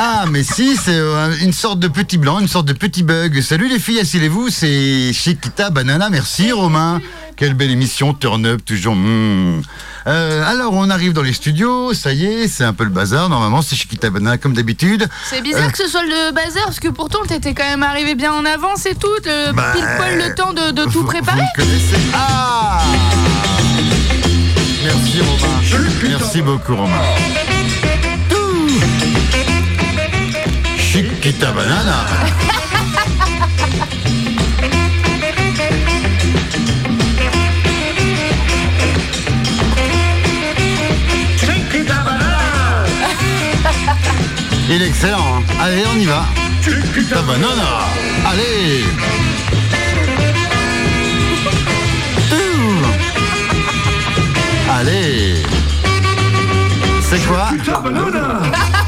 Ah, mais si, c'est euh, une sorte de petit blanc, une sorte de petit bug. Salut les filles, asseyez-vous, c'est Chiquita Banana. Merci Romain. Quelle belle émission, Turn Up, toujours. hmm. Euh, alors, on arrive dans les studios, ça y est, c'est un peu le bazar. Normalement, c'est Chiquita Banana comme d'habitude. C'est bizarre Euh. que ce soit le bazar, parce que pourtant t'étais quand même arrivé bien en avance et tout, le- Bah, pile poil le temps de, de tout Vous- préparer. Vous me connaissez Ah Merci Romain. Merci beaucoup Romain. Chiquita Banana. Il est excellent. hein. Allez, on y va. Chiquita Banana. Allez. Allez. C'est quoi?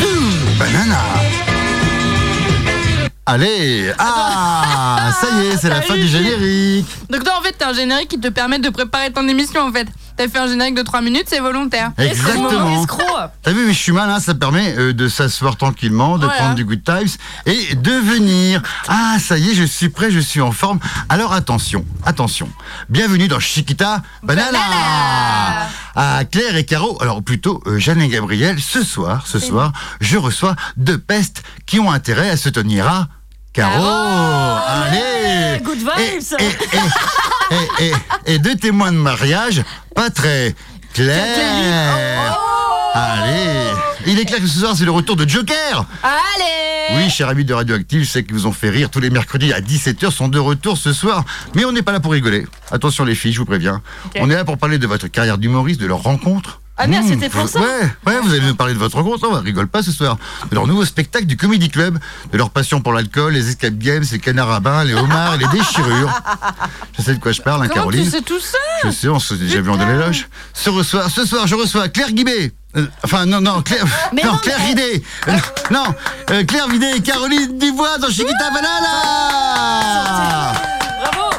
Ouh, Banana. Allez. Ah, ça y est, c'est la fin du générique. Donc toi en fait t'as un générique qui te permet de préparer ton émission en fait. T'as fait un générique de 3 minutes, c'est volontaire. Exactement. T'as vu, mais je suis malin, ça permet euh, de s'asseoir tranquillement, de Voilà. prendre du good times et de venir. Ah, ça y est, je suis prêt, je suis en forme. Alors attention, attention. Bienvenue dans Chiquita Banana. Banana. À Claire et Caro, alors plutôt euh, Jeanne et Gabriel, ce soir, ce soir, je reçois deux pestes qui ont intérêt à se tenir à Caro. Allez Good vibes. et, et, et, et- et deux témoins de mariage, pas très clairs. Allez, il est clair que ce soir c'est le retour de Joker. Allez Oui, cher ami de Radioactive, je sais qu'ils vous ont fait rire tous les mercredis à 17h sont de retour ce soir, mais on n'est pas là pour rigoler. Attention les filles, je vous préviens. On est là pour parler de votre carrière d'humoriste, de leur rencontre. Ah merde, Mmh, c'était pour ça Ouais, ouais, vous allez nous parler de votre rencontre, on rigole pas ce soir. De leur nouveau spectacle du Comedy Club, de leur passion pour l'alcool, les escape games, les canards à bain, les homards les déchirures. Je sais de quoi je parle, hein, Comment Caroline. tu sais tout ça? Je sais, on s'est déjà vu en éloge. Ce soir, ce soir, je reçois Claire Guibé. Euh, enfin, non, non, Claire, Mais non, non, Claire Guidé. Euh, non, euh, Claire Vidé et Caroline Dubois dans Chiquita Banana. Bravo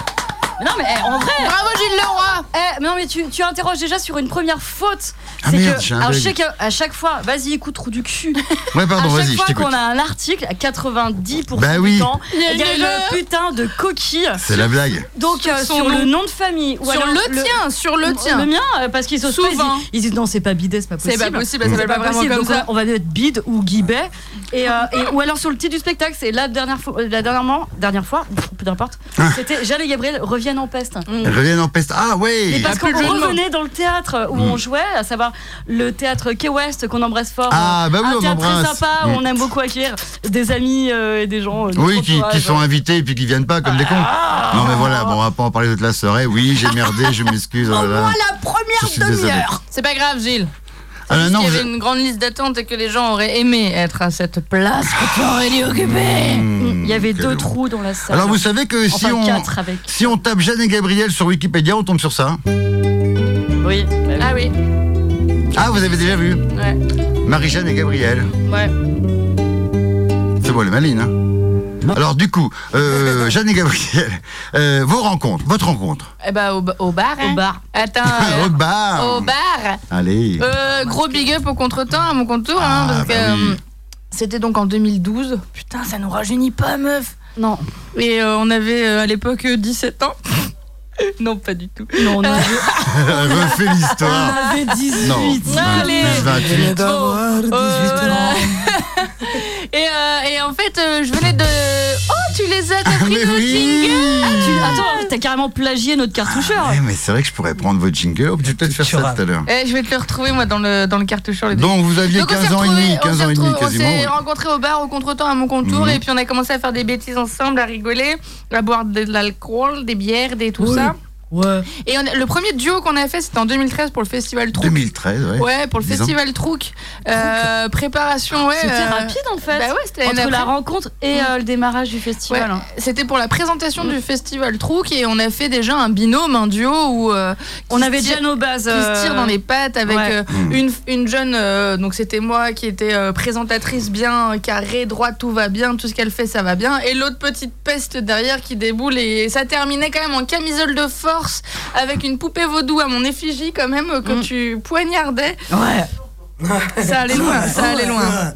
Mais Non mais eh, en vrai Bravo Gilles Leroy eh, mais non mais tu, tu interroges déjà sur une première faute. Ah, C'est merde, que j'ai un alors, je bug. sais qu'à à chaque fois, vas-y écoute trou du cul. Ouais, pardon, à vas-y, chaque je fois t'écoute. qu'on a un article, à 90% Bah du oui. temps, Il y a il y a une une erreur. putain de coquille. C'est la blague. Donc euh, sur nom. le nom de famille ou Sur alors le tien, sur le tien Le mien, euh, parce qu'ils osent pas. Ils Souvent. disent, ils disent non, c'est pas bidet, c'est pas C'est possible. pas possible, ça s'appelle pas vraiment possible. comme Donc, ça. on va mettre bide ou guibet. Et, euh, et- ou alors sur le titre du spectacle, c'est la dernière fois, la dernièrement, dernière fois, pff, peu importe. Ah. C'était Jeanne et Gabriel reviennent en peste. Elles reviennent en peste. Ah, ouais. Et parce qu'on revenait dans le théâtre où Mm. on jouait, à savoir le théâtre Key West qu'on embrasse fort. Ah, bah oui, un on théâtre très sympa où Mm. on aime beaucoup accueillir des amis euh, et des gens. euh, Oui, qui, sont invités et puis qui viennent pas comme des cons. Non, mais voilà, bon, on va pas en parler toute la soirée. Oui, j'ai merdé, je m'excuse. oh là là. la suis désolé. C'est pas grave Gilles. Ah, non, qu'il y avait une grande liste d'attente et que les gens auraient aimé être à cette place que tu aurais dû occuper. Hmm, Il y avait deux trous dans la salle. Alors, vous savez que si Enfin, on. quatre avec. Si on tape Jeanne et Gabriel sur Wikipédia, on tombe sur ça. Oui. bah oui. Ah oui, Ah, vous avez déjà vu ouais, Marie-Jeanne et Gabriel. ouais. C'est bon, les malines, hein Alors, du coup, euh, Jeanne et Gabriel, euh, vos rencontres, votre rencontre. Eh bah au, ba- au bar. hein. Au bar. Attends. euh, Au bar au bar. Allez Euh, gros big up au contretemps, à mon contour. Ah, hein, parce bah que, oui. euh, C'était donc en 2012. Putain, ça nous rajeunit pas, meuf. Non. Et euh, on avait euh, à l'époque euh, 17 ans. non, pas du tout. Non, on avait, Refais on l'histoire avait 18. Non, Allez. 28. Bon, euh, et, euh, et en fait, euh, je venais de. Oh, tu les as, t'as pris oui. jingles Ah, tu- attends, t'as carrément plagié notre cartoucheur. Ouais, mais c'est vrai que je pourrais prendre votre jingle. Je vais peut-être faire ça tout à l'heure. Eh, Je vais te le retrouver, moi, dans le, dans le cartoucheur. le Donc, vous aviez Donc, on 15 s'est ans et demi, on 15 s'est ans et demi quasiment. On s'est ouais. rencontrés au bar au contretemps à mon contour Mhm. et puis on a commencé à faire des bêtises ensemble, à rigoler, à boire de l'alcool, des bières, des tout ça. Ouais. Et on le premier duo qu'on a fait, c'était en 2013 pour le festival Trouc. 2013, ouais. Ouais, pour le festival Trouc. Euh, préparation, ouais. C'était euh, rapide en fait. Bah ouais, c'était Entre la rencontre et euh, le démarrage du Ouais, festival. hein. c'était pour la présentation Mm. du festival Trouc et on a fait déjà un binôme, un duo où euh, On avait tire- déjà nos bases. qui se tire dans les pattes avec ouais. euh, Mm. une, une jeune, euh, donc c'était moi qui était euh, présentatrice bien carrée, droite, tout va bien, tout ce qu'elle fait ça va bien, et l'autre petite peste derrière qui déboule et ça terminait quand même en camisole de force avec une poupée vaudou à mon effigie quand même que Mm. tu poignardais. Ouais. Ça allait loin, ça allait loin.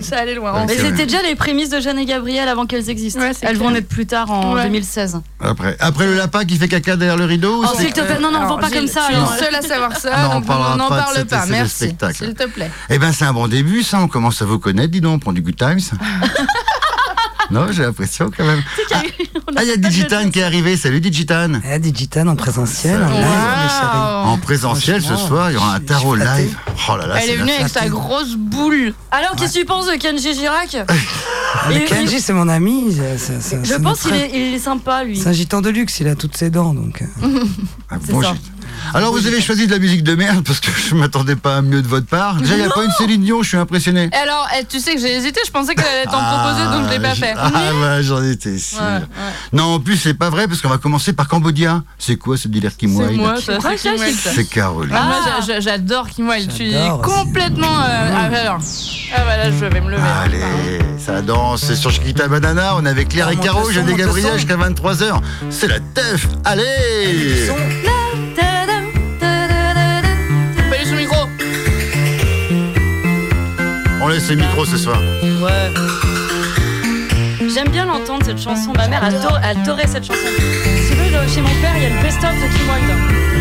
Ça allait loin. Ouais, Mais c'était déjà les prémices de Jeanne et Gabriel avant qu'elles existent. Ouais, Elles clair. vont naître plus tard en Ouais. 2016. Après, après le lapin qui fait caca derrière le rideau Oh, s'il te plaît, non, non, Alors, vends pas comme ça. Je suis alors. le seul à savoir ça, Ah non, on donc on n'en pas de parle cette- pas. Merci, s'il te plaît. Eh ben, c'est un bon début, ça. On commence à vous connaître, dis donc. On prend du Good Times. non, j'ai l'impression quand même. Ah, On a il y a pas de Digitan qui est arrivé. Salut Digitan. Eh, Digitan en présentiel, en live, présentiel ce soir, il y aura un tarot live. Oh là là, Elle est venue avec sa grosse boule. Alors, qu'est-ce que tu penses de Kenji Girac? Mais Et- Kenji, c'est mon ami. Je pense notre qu'il est, il est sympa, lui. C'est un gitan de luxe, il a toutes ses dents, donc. euh, Ah, C'est bon, ça. J'ai- Alors, vous avez choisi de la musique de merde parce que je m'attendais pas à mieux de votre part. Déjà, il n'y a pas une Céline Dion, je suis impressionné. Et alors, eh, tu sais que j'ai hésité, je pensais qu'elle allait t'en proposer, donc je l'ai pas fait. Ah, ouais, j'en étais sûr. Ouais, ouais. Non, en plus, c'est pas vrai parce qu'on va commencer par Cambodia. C'est quoi ce délire qui C'est moi, c'est Kim ça, Wilde. C'est Caroline. Ah, moi, Ah. j'a- j'a- j'adore Kim Wilde. Je suis J'adore aussi. complètement. euh, ah, bah alors. Ah, bah là, je vais me lever. Allez, ça danse, c'est sur Chiquita Banana, on est avec Claire Ah, et Caro, monte le Gabriel jusqu'à 23h. C'est la teuf, allez Tadam, On laisse les micros ce soir. Ouais. J'aime bien l'entendre cette chanson. Ma mère adorait cette chanson. Si tu veux, chez mon père, il y a le best-of de Kim Wilde.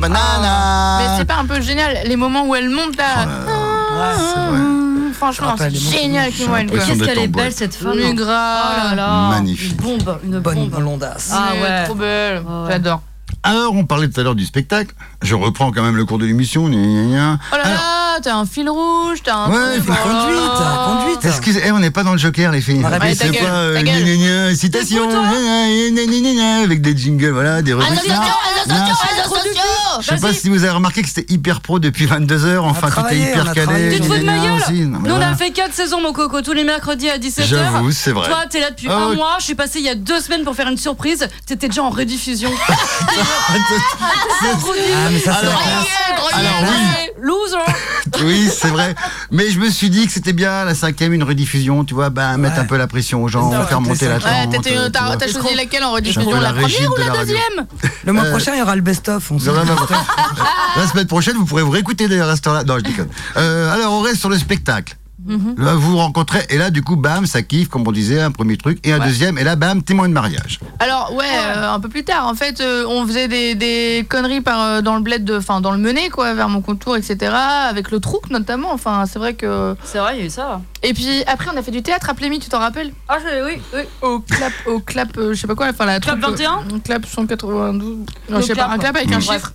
Banana. Mais c'est pas un peu génial les moments où elle monte là. C'est vrai. Mmh, Franchement, c'est génial J'ai Kim Wilde, quoi. l'impression Qu'est-ce qu'elle est belle cette femme. Oh là grave. là. Magnifique. Une bombe, une Bonne bombe. blondasse. Ah Ouais. Trop belle. Ah ouais. J'adore. Alors, on parlait tout à l'heure du spectacle. Je reprends quand même le cours de l'émission. Oh là Alors, là, t'as un fil rouge, t'as un. Ouais, truc, fil conduite, conduite. Excusez, eh, on n'est pas dans le Joker, les filles. Ta c'est pas euh, ta gueule. gna, gna, gna, citation, avec des jingles, voilà, des attention. Je sais pas si vous avez remarqué que c'était hyper pro depuis 22h. Enfin, tout est hyper calé. Tu te fous de ma gueule Nous on a fait 4 saisons mon coco tous les mercredis à 17h. J'avoue, c'est vrai. Toi t'es là depuis Ah, un ouais. mois, je suis passée il y a deux semaines pour faire une surprise, t'étais déjà en rediffusion. Ah, mais ça, c'est la Alors, classe. alors oui, Loser oui, c'est vrai. Mais je me suis dit que c'était bien la cinquième, une rediffusion, tu vois, ben, mettre un peu la pression aux gens, faire monter la tente. euh, t'as choisi laquelle en rediffusion La première ou de la deuxième Le mois Euh, prochain, il y aura le best-of. On se Non, non, non, non. La semaine prochaine, vous pourrez vous réécouter d'ailleurs à cette heure-là. Non, je déconne. Euh, alors, on reste sur le spectacle. Mhm. Là, vous vous rencontrez, et là, du coup, bam, ça kiffe, comme on disait, un premier truc, et un Ouais. deuxième, et là, bam, témoin de mariage. Alors ouais, euh, un peu plus tard. En fait, euh, on faisait des, des conneries par euh, dans le bled, de, enfin dans le mené quoi, vers mon contour, etc. Avec le troupe notamment. Enfin, c'est vrai que. C'est vrai, il y a eu ça. Et puis après, on a fait du théâtre à Plémy, tu t'en rappelles? Ah je- oui, oui. Au clap, au clap, euh, je sais pas quoi. Enfin la Clap troupe, 21? euh, Clap 192. Non, je sais pas. Un clap avec un Mm. chiffre.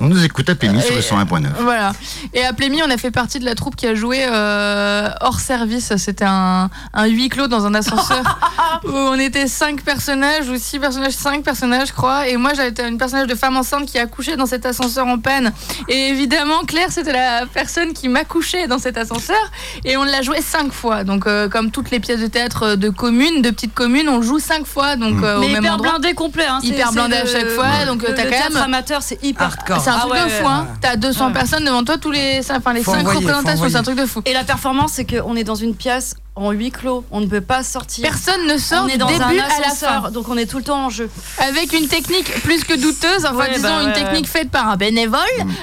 On nous écoute à Pémis sur le Et- 101.9. Voilà. Et à Plémy, on a fait partie de la troupe qui a joué euh, hors service. C'était un, un huis clos dans un ascenseur où on était cinq personnages ou six personnages, cinq personnages, je crois. Et moi, j'étais une personnage de femme enceinte qui accouchait dans cet ascenseur en panne. Et évidemment, Claire, c'était la personne qui m'accouchait dans cet ascenseur. Et on l'a joué cinq fois. Donc, euh, comme toutes les pièces de théâtre de communes, de petites communes, on joue cinq fois. Donc, euh, Mais au même hyper endroit. blindé complet. Hein. Hyper blindé à chaque le- fois, donc, t'as quand même- amateur, c'est hyper Hardcore. C'est un Ah truc ouais, de fou, hein. T'as 200 Ouais. personnes devant toi, tous les, enfin, les Faut 5 envoyer, faut représentations, c'est un truc de fou. Et la performance, c'est qu'on est dans une pièce en huis clos. On ne peut pas sortir. Personne ne sort on du est dans début un à la fin. donc on est tout le temps en jeu. Avec une technique plus que douteuse, enfin Ouais, disons bah une ouais, technique faite par un bénévole,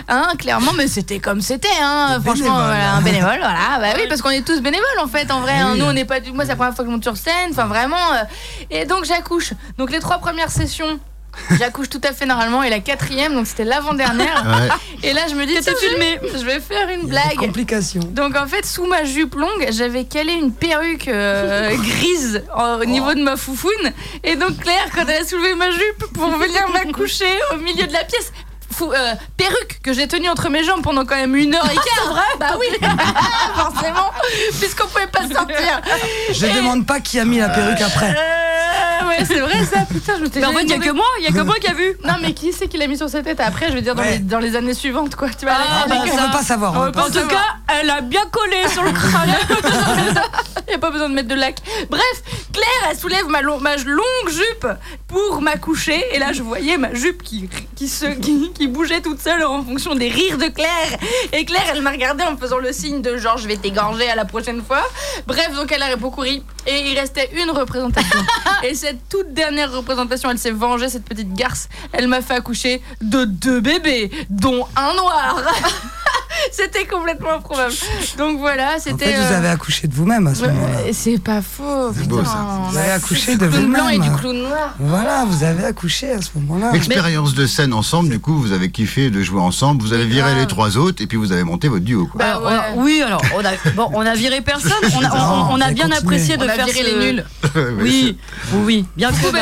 hein, clairement, mais c'était comme c'était, hein, franchement, bénévoles. voilà, un bénévole, voilà, bah oui, parce qu'on est tous bénévoles en fait, en vrai, hein. Nous on n'est pas du, moi c'est la première fois que je monte sur scène, enfin vraiment, euh, et donc j'accouche, donc les trois premières sessions. J'accouche tout à fait normalement et la quatrième, donc c'était l'avant-dernière. Ouais. Et là, je me dis, tiens, je vais- filmée. je vais faire une blague. complications. Donc en fait, sous ma jupe longue, j'avais calé une perruque euh, grise au niveau de ma foufoune. Et donc Claire, quand elle a soulevé ma jupe pour venir m'accoucher au milieu de la pièce, fou- euh, perruque que j'ai tenue entre mes jambes pendant quand même une heure et quart. bah oui, forcément, puisqu'on pouvait pas sortir. Je demande pas qui a mis la perruque après. Euh, ouais, c'est vrai ça. Putain, je me Mais en fait, il y a que moi, il y a que moi qui a vu. Non, mais qui c'est qui l'a mis sur sa tête après? Je veux dire dans, Ouais. les, dans les années suivantes, quoi. Tu vois, Ah, bah, On veut pas savoir. on veut pas En savoir. tout cas, elle a bien collé sur le crâne. Il n'y a pas besoin de mettre de lac. Bref, Claire, elle soulève ma, long- ma longue jupe pour m'accoucher. Et là, je voyais ma jupe qui, qui, se, qui, qui bougeait toute seule en fonction des rires de Claire. Et Claire, elle m'a regardé en me faisant le signe de genre, je vais t'égorger à la prochaine fois. Bref, donc elle a beaucoup ri. Et il restait une représentation. et cette toute dernière représentation, elle s'est vengée, cette petite garce. Elle m'a fait accoucher de deux bébés, dont un noir. C'était complètement improbable. Donc voilà, En c'était. fait, vous euh, avez accouché de vous-même à ce moment-là. C'est pas faux. C'est beau, ça. Vous avez accouché de Du clown blanc et vous-même. du clown noir. Voilà, vous avez accouché à ce moment-là. Expérience de scène ensemble, du coup, vous avez kiffé de jouer ensemble, vous avez viré grave. les trois autres, et puis vous avez monté votre duo, quoi. Bah Alors, on a- ouais. oui, alors, on a, bon, on a viré personne. On a, on- Non, on a vous avez bien continué. apprécié de On a faire viré ce- les nuls. Oui, oui, oui. Bien que. Bah,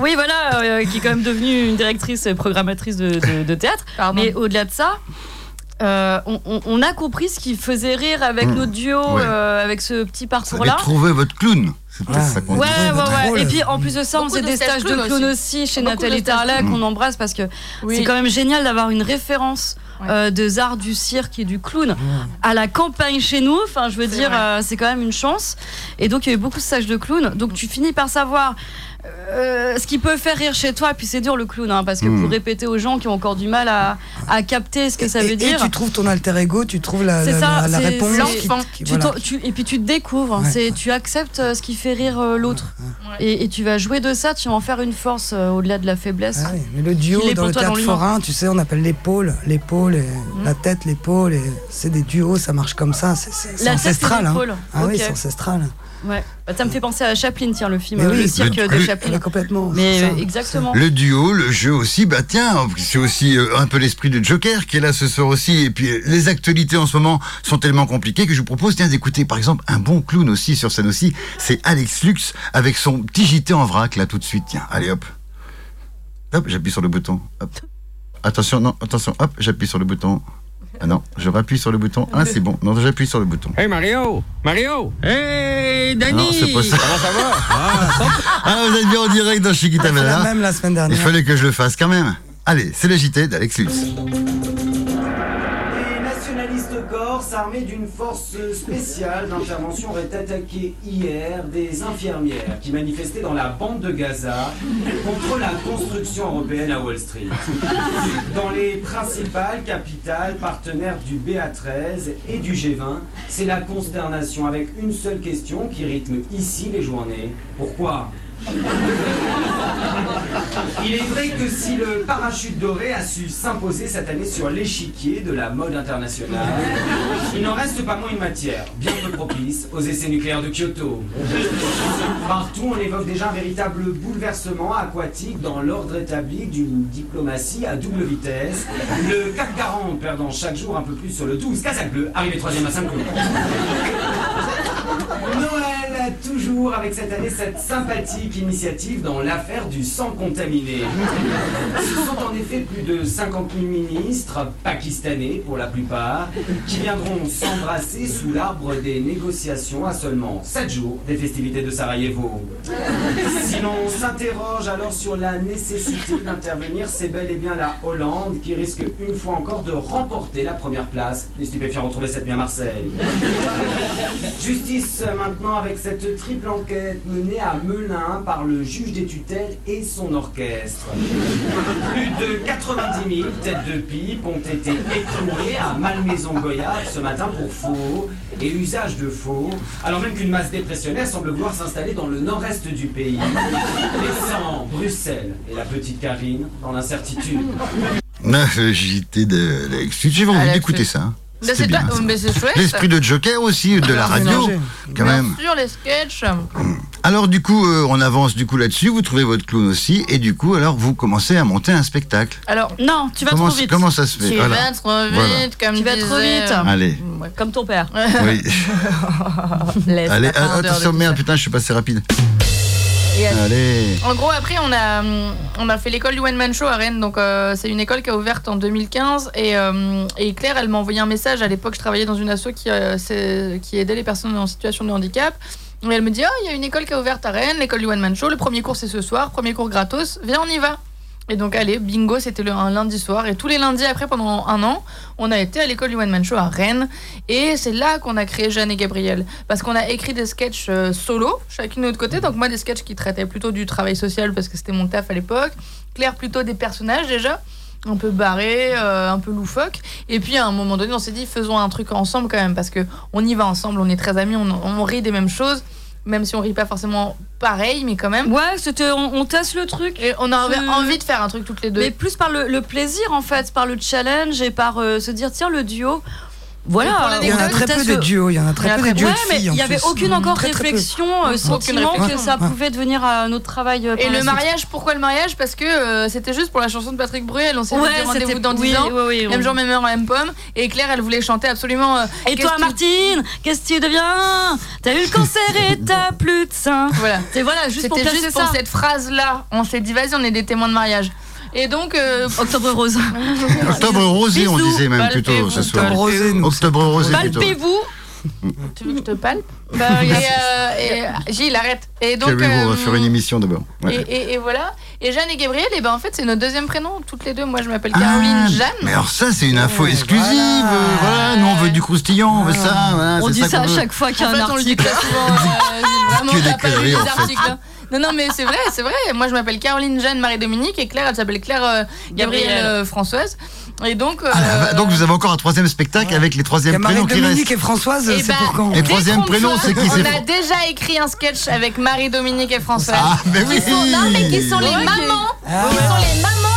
oui, voilà, euh, qui est quand même devenue une directrice et programmatrice de, de- de théâtre. Pardon. Mais au-delà de ça, euh, on, a compris ce qui faisait rire avec Mmh. notre duo, Ouais. euh, avec ce petit Vous avez parcours-là. trouvé votre clown. Peut-être Ouais. ça qu'on Ouais, ouais, votre ouais. Et puis en plus de ça, on faisait de des stages de clown aussi. aussi chez Beaucoup Nathalie clown. qu'on embrasse parce que Oui. c'est quand même génial d'avoir une référence euh, des arts du cirque et du clown à la campagne chez nous. Enfin, je veux dire, euh, c'est quand même une chance. Et donc, il y a eu beaucoup de stages de clown. Donc, tu finis par savoir. Euh, ce qui peut faire rire chez toi, et puis c'est dur le clown, hein, parce que Mm. pour répéter aux gens qui ont encore du mal à, à capter ce que ça et, veut et dire, tu trouves ton alter ego, tu trouves la, C'est la, ça, la- la c'est- réponse. c'est qui- l'enfant. qui- tu voilà. t'en- tu- et puis tu te découvres, Ouais. c'est, tu acceptes euh, ce qui fait rire euh, l'autre. Ouais. Et, et tu vas jouer de ça, tu vas en faire une force euh, au-delà de la faiblesse. Ah oui, mais le duo dans pour le théâtre forain, tu sais, on appelle l'épaule, l'épaule, et la tête, l'épaule, et c'est des duos, ça marche comme ça, c'est ancestral. hein. Ah oui, c'est ancestral. Ouais. Bah, ça me fait penser à Chaplin, tiens, le film euh, oui. Le cirque Le- de le- Chaplin. Mais complètement. Mais euh, exactement. Le duo, le jeu aussi, bah tiens, c'est aussi euh, un peu l'esprit de Joker qui est là ce soir aussi. Et puis les actualités en ce moment sont tellement compliquées que je vous propose tiens d'écouter par exemple un bon clown aussi sur scène aussi. C'est Alex Lux avec son petit JT en vrac là tout de suite. Tiens, allez hop. Hop, j'appuie sur le bouton. Hop. Attention, non, attention, hop, j'appuie sur le bouton. Ah non, je rappuie sur le bouton. Ah, c'est bon. Non, j'appuie sur le bouton. Hey Mario Mario Hey Danny Non, c'est pas ça. Comment ça va? Ah, Ah, vous êtes bien en direct dans Chiquita C'est la Bella. même la semaine Il dernière. fallait que je le fasse quand même. Allez, c'est le JT d'Alex. Corses, armés d'une force spéciale d'intervention, auraient attaqué hier des infirmières qui manifestaient dans la bande de Gaza contre la construction européenne à Wall Street. Dans les principales capitales partenaires du BA13 et du G20, c'est la consternation avec une seule question qui rythme ici les journées. Pourquoi? Il est vrai que si le parachute doré a su s'imposer cette année sur l'échiquier de la mode internationale, il n'en reste pas moins une matière bien peu propice aux essais nucléaires de Kyoto. Partout, on évoque déjà un véritable bouleversement aquatique dans l'ordre établi d'une diplomatie à double vitesse. Le CAC 40 perdant chaque jour un peu plus sur le 12 Kazakh bleu, arrivé troisième à 5 coups. Noël, toujours avec cette année cette sympathique initiative dans l'affaire du sang contaminé. Ce sont en effet plus de 50 000 ministres, pakistanais pour la plupart, qui viendront s'embrasser sous l'arbre des négociations à seulement 7 jours des festivités de Sarajevo. Si l'on s'interroge alors sur la nécessité d'intervenir, c'est bel et bien la Hollande qui risque une fois encore de remporter la première place des stupéfiants retrouvés cette nuit Marseille. Justice maintenant avec cette triple enquête menée à Melun par le juge des tutelles et son orchestre. Plus de 90 000 têtes de pipe ont été écrouées à Malmaison-Goyave ce matin pour faux et usage de faux, alors même qu'une masse dépressionnaire semble vouloir s'installer dans le nord-est du pays, laissant Bruxelles et la petite Karine dans l'incertitude. Ah, Le JT d'Alex Lux. J'ai envie d'écouter ça. Mais C'était c'est bien. pas- ça. mais c'est chouette. L'esprit de Joker aussi, de la radio, quand Bien même. sûr, les sketchs. Alors du coup, euh, on avance du coup là-dessus. Vous trouvez votre clown aussi, et du coup, alors vous commencez à monter un spectacle. Alors, Non, tu vas comment, trop vite. comment ça se fait tu Voilà. vas trop vite, Voilà. comme Tu vas trop vite. euh, Allez, ouais. Comme ton père. oui. Laisse Allez, ah, attention, merde, putain, je suis passé rapide. Allez. En gros, après, on a, on a fait l'école du One Man Show à Rennes. Donc, euh, c'est une école qui a ouverte en 2015. Et, euh, et Claire, elle m'a envoyé un message. À l'époque, je travaillais dans une asso qui, euh, qui aidait les personnes en situation de handicap. Et elle me dit Oh, il y a une école qui a ouverte à Rennes, l'école du One Man Show. Le premier cours, c'est ce soir. Premier cours gratos. Viens, on y va. Et donc, allez, bingo, c'était un lundi soir. Et tous les lundis après, pendant un an, on a été à l'école du One Man Show à Rennes. Et c'est là qu'on a créé Jeanne et Gabriel. Parce qu'on a écrit des sketchs euh, solo, chacune de notre côté. Donc, moi, des sketchs qui traitaient plutôt du travail social, parce que c'était mon taf à l'époque. Claire, plutôt des personnages déjà. Un peu barrés, euh, un peu loufoques. Et puis, à un moment donné, on s'est dit, faisons un truc ensemble quand même. Parce que on y va ensemble, on est très amis, on rit des mêmes choses. Même si on rit pas forcément pareil, mais quand même. Ouais, c'était, on, on teste le truc. Et on a envie de faire un truc toutes les deux. Mais plus par le, le plaisir en fait, par le challenge et par euh, se dire tiens le duo. Voilà. Il y en a très peu de duos, il y en a très peu de très duos Ouais, de mais filles. il n'y avait aucune encore Très, très peu. réflexion, euh, Aucune sentiment réflexion. que ça pouvait devenir à notre travail. euh, Et le mariage, pourquoi le mariage? Parce que euh, c'était juste pour la chanson de Patrick Bruel. On s'est dit rendez-vous dans 10 oui, ans. Même jour, même heure, même pomme. Et Claire, elle voulait chanter absolument. Et toi, Martine, qu'est-ce que tu deviens? T'as eu le cancer et t'as plus de sein. Voilà. Juste pour cette phrase-là. On s'est dit, vas-y, on est des témoins de mariage. Et donc, euh, Octobre rose. Octobre rosé, on disait même plutôt ce soir. Octobre rosé, nous. Octobre rosé. Palpez-vous. tu veux que je te palpe? Bah, Et, euh, et- Gilles, arrête. Et donc. Carrie, on va euh, faire une émission d'abord. Ouais. Et, et- et voilà. Et Jeanne et Gabriel, et ben en fait, c'est notre deuxième prénom, toutes les deux. Moi, je m'appelle Ah, Caroline Jeanne. Mais alors ça, c'est une info exclusive. voilà. euh, Voilà, nous on veut du croustillant, on veut ça. Voilà, On dit ça à veut. chaque fois qu'il y En a un fait, on le dit article. euh, Que des t'as pas lu conneries, les en fait. Non, non, mais c'est vrai, c'est vrai. Moi, je m'appelle Caroline Jeanne Marie-Dominique et Claire, elle s'appelle Claire euh, Gabrielle euh, Françoise. Et donc. euh, Ah, bah, donc vous avez encore un troisième spectacle avec les troisièmes prénoms qui Marie-Dominique restent. et Françoise, Eh c'est ben, pour quand Et troisième détrompe-toi. prénom, c'est qui On a déjà écrit un sketch avec Marie-Dominique et Françoise. Ah, mais oui Qui sont, non, mais qui sont les mamans. Ah. Qui sont les mamans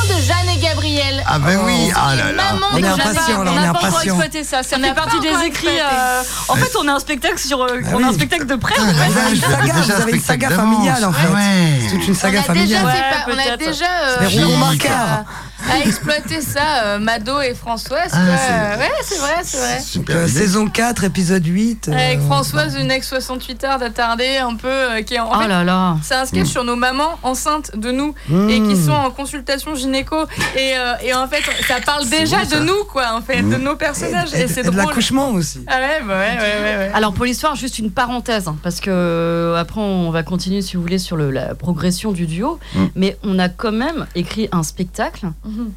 Gabriel. Ah ben oui, ah là là. Maman, On est impatient, On on est n'a pas encore impatient. exploité ça. Ça On fait partie des écrits. euh, En fait, on a un spectacle sur. euh, Ah On a un spectacle de près. Ah. Vous avez une saga, familiale en fait. Ah ouais. C'est toute une saga on a familiale. on a déjà euh, marqueurs. à, exploiter ça, euh, Mado et Françoise. Ah, ouais, c'est vrai, c'est vrai. Super Euh, saison 4, épisode 8. euh, Avec Françoise, une ex 68 heures d'attardé, un peu, euh, qui est en, en Oh là là. c'est un sketch sur nos mamans enceintes de nous Mmh. et qui sont en consultation gynéco et, euh, et en fait ça parle déjà bon, ça. de nous quoi en fait de nos personnages et, Et, c'est et drôle. l'accouchement aussi. Ah ouais, bah ouais, ouais, ouais, ouais. Alors pour l'histoire, juste une parenthèse, hein, parce que euh, après on va continuer si vous voulez sur le- la progression du duo, Mm. mais on a quand même écrit un spectacle Mhm.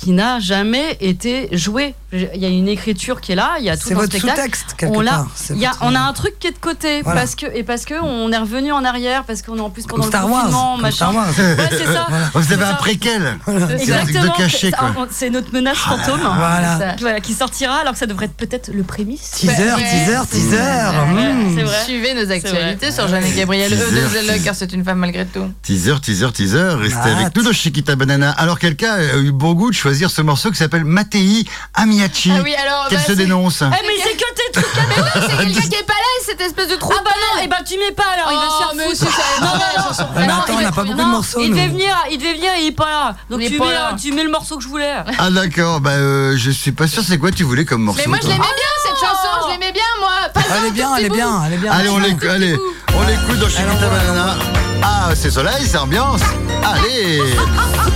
Qui n'a jamais été joué. Il y a une écriture qui est là, il y a tout un votre spectacle. On l'a- Il y a, votre- on a un truc qui est de côté Voilà. parce que et parce que on est revenu en arrière parce qu'on est en plus pendant Star le confinement, comme machin. Star Wars. Ouais, c'est ça. Vous avez un préquel. De Exactement. c'est- notre menace fantôme. Voilà. Ça. Voilà, qui sortira alors que ça devrait être peut-être le prémisse. Teaser, Ouais. teaser, teaser. Mmh. c'est vrai. Suivez nos actualités sur Jeanne et Gabriel. Teaser, E2LE, teaser. car c'est une femme malgré tout. Teaser, teaser, teaser. Restez avec nous dans Chiquita Banana. Alors quelqu'un a eu bon goût de choisir ce morceau qui s'appelle Matei Amiachi. Ah oui, alors. Qu'elle bah, se dénonce. Eh mais c'est que tes trucs à Mais ouais, c'est quelqu'un qui est pas là, cette espèce de trou. Ah bah non, et bah tu mets pas alors, il va se Oh, faire mais foutre. si, ça- Non, non, non, Ah, mais non, attends, il on n'a pas beaucoup de morceaux, Il devait venir, il devait venir, il est pas là. Donc tu pas mets, là. tu mets le morceau que je voulais. Ah d'accord, bah euh, je suis pas sûr c'est quoi tu voulais comme morceau. Mais moi, je l'aimais bien, cette chanson, je l'aimais bien, moi. Elle est bien, elle est bien, elle est bien. Allez, on l'écoute, allez, on l'écoute dans Chiquita. Banana. Ah, c'est soleil, c'est ambiance. Allez,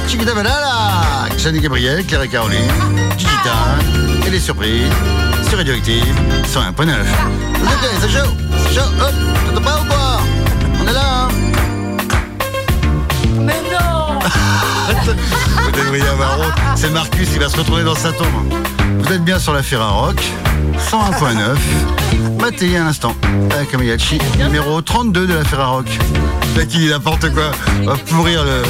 Chiquita Banana. Jeanne et Gabriel, Claire et Caroline, Digital et les surprises sur Radioactive 101.9. Vous êtes prêts, c'est chaud, c'est chaud, hop, t'entends pas ou quoi? On est là, hein Mais non Vous devriez avoir honte. C'est Marcus, il va se retourner dans sa tombe. Vous êtes bien sur la Ferrarock, 101.9. Maté à l'instant, avec Kamiyachi, numéro 32 de la Ferrarock. Mec, il dit n'importe quoi. Va pourrir le.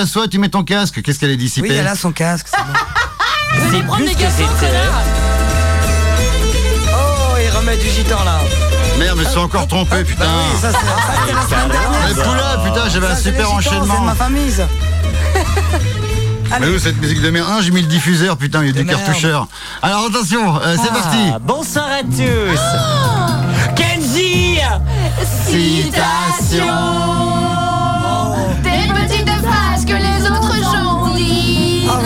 T'assois, tu mets ton casque. Qu'est-ce qu'elle est Oui, dissipée elle a son casque, c'est bon. Prendre des gâteaux, connard Oh, il remet du gitan là. Merde, je me suis encore trompé, putain. Bah oui, ça, c'est- ça, c'était la semaine dernière. Mais pull up, putain, j'avais un super gitans, C'est de enchaînement. ma famille, ça. Mais où cette musique de merde Ah, j'ai mis le diffuseur, putain, il y a du merde. cartoucheur. Alors attention, euh, c'est parti. Ah, bonsoir à tous. Kenzie Citation.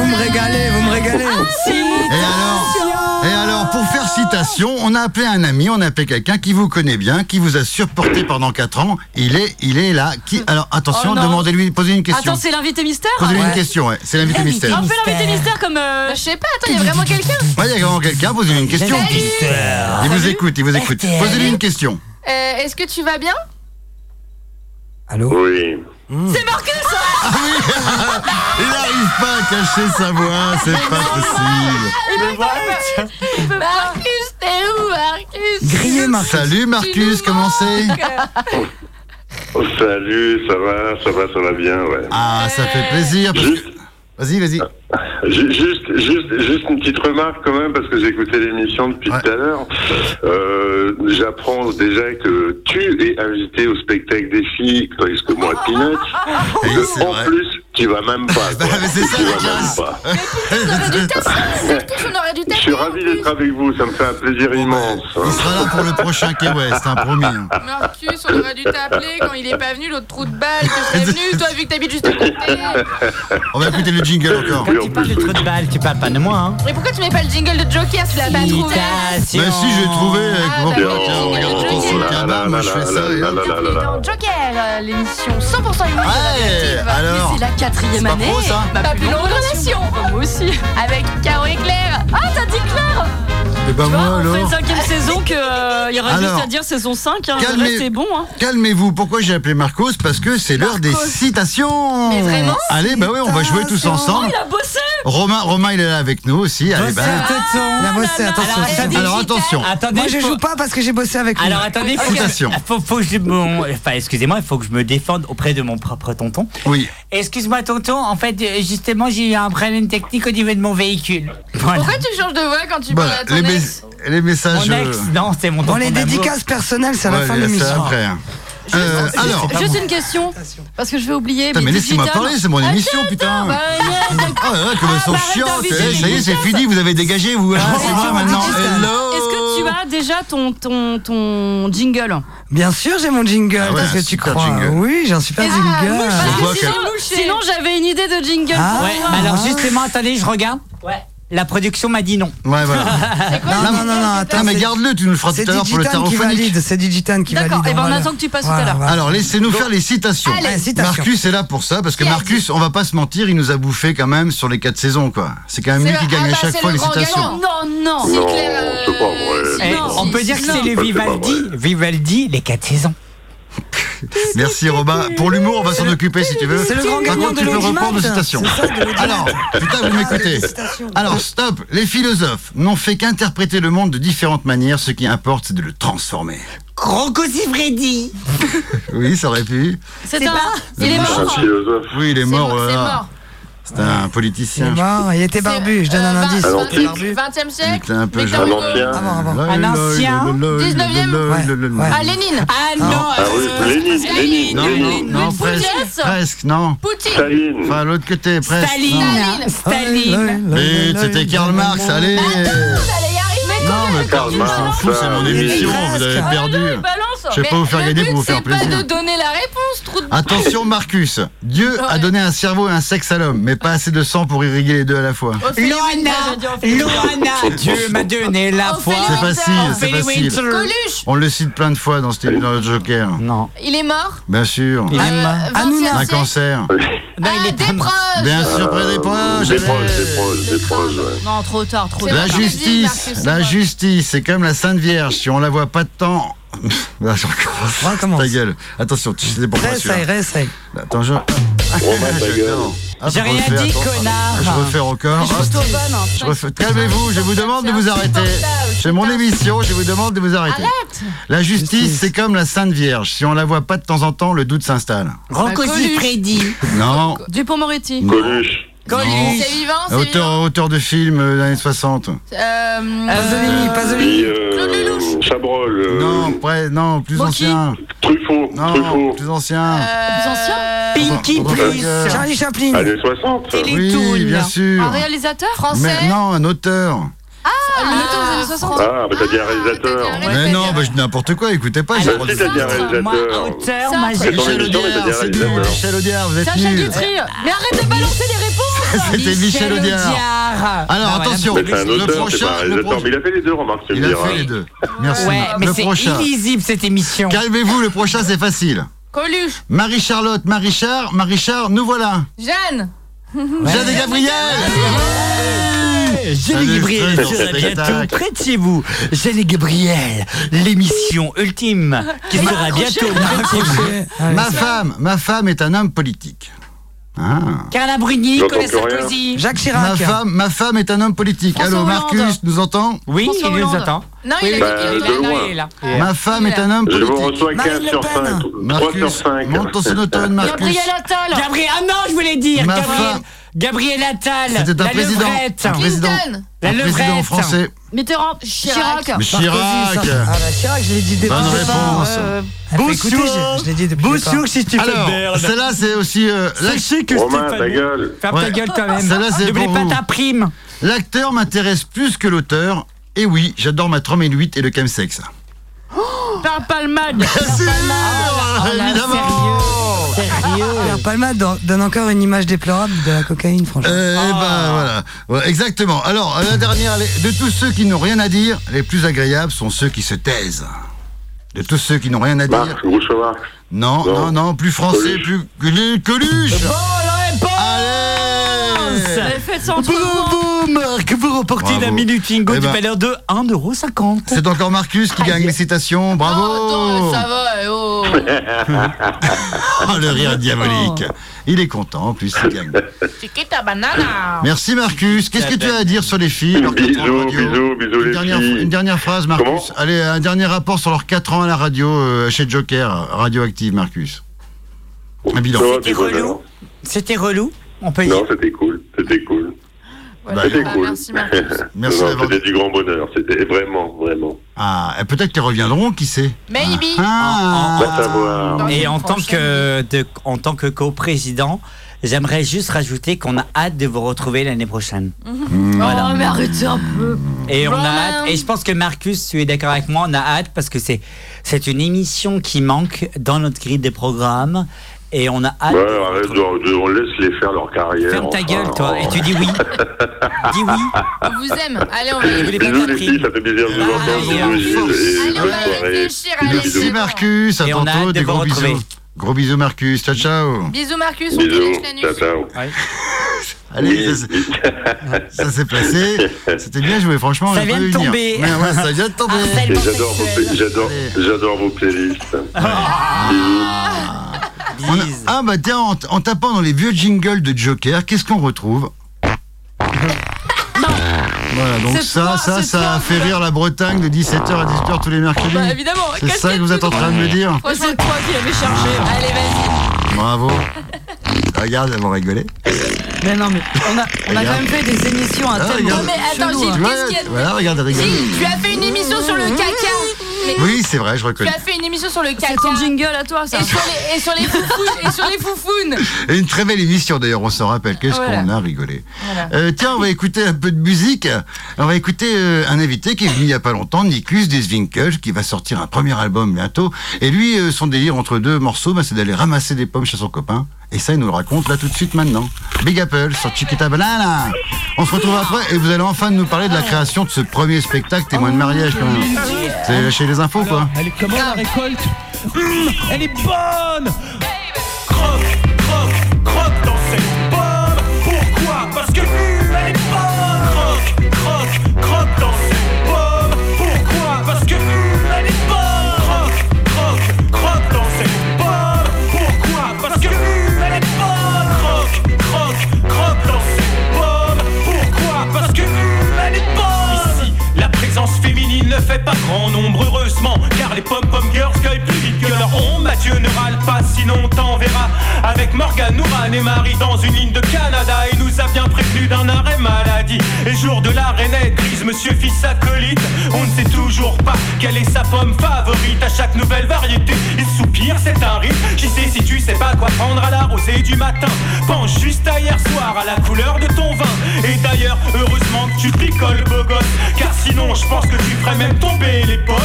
Vous me régalez, vous me régalez. Et alors, et alors, pour faire citation, on a appelé un ami, on a appelé quelqu'un qui vous connaît bien, qui vous a supporté pendant 4 ans. Il est, il est là. Qui, alors attention, Oh non. demandez-lui, posez une question. Attends, c'est l'invité mystère Posez-lui une Ouais. question, ouais. C'est l'invité mystère. On fait l'invité mystère comme. euh, Bah, je sais pas, attends, il y a vraiment quelqu'un Ouais, il y a vraiment quelqu'un, posez-lui une question. Il vous écoute, il vous écoute. Posez-lui une question. Euh, Est-ce que tu vas bien? Allô Oui. C'est Marcus Il n'arrive pas à cacher sa voix, c'est pas possible. Marcus, t'es où, Marcus Grillé, Marcus. Salut Marcus, comment c'est Salut, ça va, ça va, ça va bien, ouais. Ah, ça fait plaisir. parce que- Juste, Vas-y, vas-y. ju- juste, juste, juste une petite remarque quand même, parce que j'ai écouté l'émission depuis Ouais. tout à l'heure. Euh, J'apprends déjà que tu es invité au spectacle des filles, tandis que moi, Peanuts. En vrai. plus, tu vas même pas. Bah, quoi. c'est ça, tu vas même pas. Je suis ravi d'être avec vous, ça me fait un plaisir immense. hein. Il sera là pour le prochain Key West, un promis. hein. Marcus, on aurait dû t'appeler quand il est pas venu, l'autre trou de balle, tu serais venu, toi, vu que t'habites juste à côté. On va écouter le jingle encore. En Tu parles plus, trou de balle, tu parles pas de moi, hein. Mais pourquoi tu mets pas le jingle de Joker Tu l'as pas trouvé. Mais si, j'ai trouvé. avec- bah, Joker, l'émission 100% humour Ouais, alors. Quatrième année. pro, ça Ma Ma plus plus longue longue relation. Moi aussi. avec Caro et Claire. Ah, t'as dit Claire Et ben Tu vois, moi on fait une cinquième saison que euh, il y aurait Alors, juste à dire saison 5. Hein, le calmez- reste c'est bon. Hein. Calmez-vous, pourquoi j'ai appelé Marcos? Parce que c'est l'heure des citations Mais vraiment Allez, bah oui, on va jouer tous ensemble. Il a bossé Romain, Romain, il est là avec nous aussi. Allez, Bossé bah. Il a bossé, attention. Alors, attendez. Alors attention. Attendez, Moi, je faut- joue pas parce que j'ai bossé avec lui. Alors attendez, faut, faut, faut que je mon- enfin excusez-moi, il faut que je me défende auprès de mon propre tonton. Oui. Excuse-moi tonton, en fait euh, justement j'ai eu un problème technique au niveau de mon véhicule. Voilà. Pourquoi tu changes de voix quand tu Bah, parles à ton les, mes- les messages. Mon euh, ex, non, c'est mon Bon, tonton les d'amour. dédicaces personnelles, c'est à la ouais, fin de c'est l'émission. après. hein. Euh, alors, Juste une question, parce que je vais oublier. Putain, mais laissez-moi parler, c'est mon émission, putain. Bah, ouais, Ah ouais, comme elles sont Bah, arrête chiantes. Eh, ça y est, c'est fini, vous avez dégagé, vous. hein, c'est moi maintenant. Hello. Est-ce que tu as déjà ton, ton, ton jingle? Bien sûr, j'ai mon jingle. Ah ouais, Qu'est-ce que tu crois jingle. Oui, j'ai un super Ah, jingle. mouche, parce sinon, Sinon, j'avais une idée de jingle. Ah. pour Ouais, alors justement, attendez, je regarde. Ouais. La production m'a dit non. Ouais, voilà. Non, non, non, non, attends. Non, mais garde-le, tu nous le feras tout à l'heure pour le valide. C'est Digitan qui valide. D'accord, et ben on attend que tu passes tout à l'heure. voilà. Alors, laissez-nous faire les citations. Allez. Ouais, citation. Marcus est là pour ça, parce que Marcus, on va pas se mentir, il nous a bouffé quand même sur les quatre saisons, quoi. C'est quand même lui qui gagne Ah à bah, chaque fois le les citations. gagnant. Non, non. Euh, c'est pas vrai. Eh, Non, on peut dire que c'est non. le C'est pas Vivaldi. Vivaldi, les quatre saisons. Merci Robin. Pour l'humour, on va s'en occuper si tu veux. C'est le grand Par gagnant contre, de tu peux reprendre l'audimat. Alors, putain, vous m'écoutez. Alors, stop. Les philosophes n'ont fait qu'interpréter le monde de différentes manières. Ce qui importe, c'est de le transformer. Rocco Siffredi. Oui, ça aurait pu. C'est un. Il est Un mort. philosophe. Oui, il est C'est mort. c'est. C'est un Il est politicien. mort, il était barbu. Je donne un Euh, indice. Alors, Il était barbu. 20e Il siècle était un peu. Un ancien. Avant, avant. Un ancien. 19e. Ouais, Ah, Lénine Ah non, Ah oui, euh, Lénine, Lénine, Non, non, Lénine. non, presque. Presque, non. Poutine Staline. Enfin, l'autre côté, presque. Staline. Staline. C'était Karl Marx, allez. Vous allez y arriver Non, mais Karl Marx, c'est mon émission, vous avez perdu. Ah, Je vais pas vous faire le gagner but, pour vous faire c'est plaisir. pas de donner la réponse, trou de... Attention Marcus, Dieu a donné un cerveau et un sexe à l'homme, mais pas assez de sang pour irriguer les deux à la fois. Ophélie Loana. Loana, Dieu m'a donné la foi. C'est facile, c'est facile. On le cite plein de fois dans, ce- dans le Joker. Non. Il est mort Bien sûr. Il est Euh, mort. 20e Un cancer. Non, Ah, il est des proches Bien sûr, près des proches. Des proches, des proches, des proches, ouais. Non, trop tard, trop tard. La justice, la justice, c'est comme la Sainte Vierge. Si on la voit pas de temps. Là, recommence. Ta gueule. Attention, tu sais pourquoi Réessaye, celui-là. réessaye. Attends, je. Romain, ta gueule. Hop, J'ai rien refais, dit, attends. connard. Je refais encore. Je refais- Calmez-vous, je vous demande de vous arrêter. C'est mon émission, je vous demande de vous arrêter. La justice, c'est comme la Sainte Vierge. Si on la voit pas de temps en temps, le doute s'installe. Rocco Coluche. Siffredi. Non. Dupont-Moretti. Coluche. Coluche. C'est vivant, c'est Auteur, auteur de films euh, des années 60. vivant. Euh, Pasolini, Pasolini. Et euh, Chabrol. euh, Non, près, non, plus Mocky. ancien. Truffaut. Non, Truffaut. plus ancien. euh, anciens Pinky Plus. attends, Charlie Chaplin. Années 60. Oui, bien sûr. Un réalisateur Français. Mais non, un auteur. Ah, Le auteur des années 60 Ah, mais t'as dit un réalisateur. Ah, t'as dit un Mais non, bah, je dis n'importe quoi, écoutez pas. j'ai le droit de- si, t'as dit un Moi, réalisateur. auteur, Ça, moi, C'est j'ai... ton Michel émission, mais t'as dit réalisateur. Vous êtes Sacha nul. Guitry. Mais arrête de balancer des réponses C'était Michel Audiard. Audiard. Alors, Bah, attention. Un Le auteur, prochain, pas le réalisateur. prochain. Mais il a fait les deux, remarque, tu Il a fait les deux. Merci. Ouais, mais le c'est illisible cette émission. Calmez-vous, le prochain c'est facile. Coluche. Marie-Charlotte, Marie-Char, Marie-Char, nous voilà. Jeanne. Jeanne et Gabriel Jeanne et Gabriel bientôt près de chez vous. Jeanne et Gabriel, l'émission ultime qui sera bientôt. Ma femme, ma femme est un homme politique. Ah. Carla Bruni, Nicolas. Sarkozy. Jacques Ma Chirac. femme, ma femme est un homme politique. François Allô, Hollande. Marcus, nous entend Oui, François il nous Hollande. attend. Non, il a oui, Bah, dit qu'il il est était de là, là. loin. il est là. Ma femme est un homme Je vous politique. reçois 15 Marine sur Le 5. Pen. 3 sur Marcus, 5. monte ton sonotone, Marcus. Gabriel Attal. Gabriel, ah non, je voulais dire Ma Gabriel, femme- Gabriel Attal. C'était un la président. levrette. Un président. Clinton. La Un président levrette. français. Mitterrand. Chirac. Chirac. Mais Chirac. Ah bah Chirac, je l'ai dit depuis Bonne réponse. Euh, écouter, Bonsoir. je, l'ai dit depuis si tu Alors, celle-là c'est aussi euh, l'ac- Sachez que Romain, Stéphane- ta gueule. Ferme Ouais. ta gueule quand même. Celle-là, c'est N'oublie pas ta prime. l'acteur m'intéresse plus que l'auteur. Et oui, j'adore ma 38 et le chemsex. Parle palmade. Bien sûr, évidemment. Sérieux. Pierre don- donne encore une image déplorable de la cocaïne, franchement. Euh, eh ben, voilà. Ouais, exactement. Alors, la dernière, les- de tous ceux qui n'ont rien à dire, les plus agréables sont ceux qui se taisent. De tous ceux qui n'ont rien à dire. Marc. Non, non, Non. non, plus français, Coluche. plus Colu- Coluche. Bon, la réponse. Allez Vous avez fait ça entre Marc, vous remportez la minute bingo Eh du ben. valeur de 1,50€. C'est encore Marcus qui gagne les citations. Bravo Oh, attends, ça va. eh, Oh. Oh, le rire diabolique. Il est content, en plus, il gagne. Chiquita banana. Merci Marcus. Qu'est-ce que tu as à dire sur les filles Bisous, bisous, bisous une les dernière, filles. une dernière phrase, Marcus. Comment Allez, un dernier rapport sur leurs 4 ans à la radio euh, chez Joker, Radioactive, Marcus. Un bilan. C'était du relou. C'était relou, on peut dire. Non, c'était cool. C'était cool. Voilà, Bah, C'était cool. Merci Marcus. Merci C'était du grand bonheur. C'était vraiment, vraiment. Ah, et peut-être qu'ils reviendront, qui sait Maybe. Ah, Va savoir. Dans Et en tant que, de- en tant que co-président, j'aimerais juste rajouter qu'on a hâte de vous retrouver l'année prochaine. Voilà. Oh, mais arrêtez un peu. Et on a hâte, et je pense que Marcus, tu es d'accord avec moi, on a hâte parce que c'est, c'est une émission qui manque dans notre grille des programmes. Et on a hâte. Ouais, arrête, de- de- on laisse les faire leur carrière. Ferme ta enfin. gueule, toi, et tu dis oui. dis oui. On vous aime. Allez, on va, vous les Bisous pas les filles, ça fait plaisir de vous Ah, entendre. Allez, on va Merci. Marcus, à tantôt, de des gros bisous. Gros bisous Marcus, ciao ciao. Bisous Marcus, on te Bisous. la nuit. Ciao, ciao. Allez, Oui. ça, s'est placé. C'était bien joué, franchement. Ça j'ai vient de tomber. Ouais, ouais, ça vient de tomber. Et J'adore vos, sexuel. j'adore, Allez. j'adore vos playlists. On a- Bise. Ah bah tiens, en, en tapant dans les vieux jingles de Joker, qu'est-ce qu'on retrouve Voilà, donc ça, ça, ça a fait rire la Bretagne de 17h à 18h tous les mercredis. Bah évidemment. C'est ça que vous êtes en train de me dire C'est toi qui l'avais chargé. Allez, vas-y. Bravo. Regarde, elles vont rigoler. Mais non, mais on a, on a quand même fait des émissions à Ah, thème. regarde. Non, mais attends, Gilles, qu'est-ce qu'il y a de- voilà, regarde, rigolent. Gilles, tu as fait une émission sur le caca. Mais Oui, c'est vrai, je Tu reconnais. as fait une émission sur le C'est ton caca. jingle à toi, ça. Et sur les, et sur les foufounes. Et sur les foufounes. Et une très belle émission d'ailleurs, on s'en rappelle. Qu'est-ce Voilà. qu'on a rigolé. Voilà. Euh, tiens, on va écouter un peu de musique. On va écouter euh, un invité qui est venu il y a pas longtemps, Nikus Deswinkel, qui va sortir un premier album bientôt. Et lui, euh, son délire entre deux morceaux, bah, c'est d'aller ramasser des pommes chez son copain. Et ça, il nous le raconte là tout de suite maintenant. Big Apple sur Chiquita Banana. On se retrouve après et vous allez enfin nous parler de la création de ce premier spectacle témoin de mariage quand même. Vous avez lâché les infos quoi Elle est comment la récolte? Hum, Elle est bonne monsieur fils acolyte, on ne sait toujours pas quelle est sa pomme favorite. À chaque nouvelle variété, il soupire, c'est un rythme. J'y sais si tu sais pas quoi prendre à la rosée du matin. Pense juste à hier soir, à la couleur de ton vin. Et d'ailleurs, heureusement que tu picoles, beau gosse. Car sinon, je pense que tu ferais même tomber les pommes.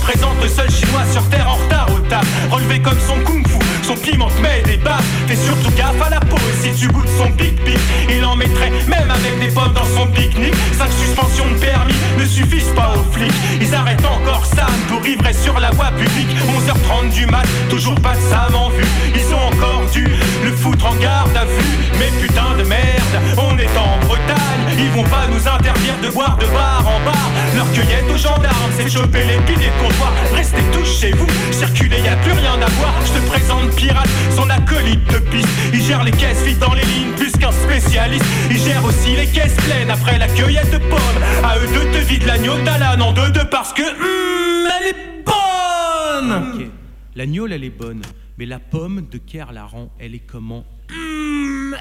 Présente le seul chinois sur terre en retard au taf. Relevé comme son kung fu, son piment met des baffes. Fais surtout gaffe à la peau si tu goûtes son pic pic. Il en mettrait même avec des pommes dans son pique-nique. Cinq suspensions de permis ne suffisent pas aux flics. Ils arrêtent encore Sam pour ivrer sur la voie publique. 11h30 du mat, toujours pas de Sam en vue. Ils ont encore le foutre en garde à vue. Mais putain de merde, on est en Bretagne. Ils vont pas nous interdire de boire de bar en bar. Leur cueillette aux gendarmes, c'est choper les piliers de comptoir. Restez tous chez vous, circulez, y a plus rien à voir. Je te présente Pirate, son acolyte de piste. Il gère les caisses vides dans les lignes, plus qu'un spécialiste. Il gère aussi les caisses pleines après la cueillette de pommes. À eux deux te vide l'agneau d'Alan en deux deux parce que hum, elle est bonne. Ok, la gnôle elle est bonne, mais la pomme de Kerr la rend, elle est comment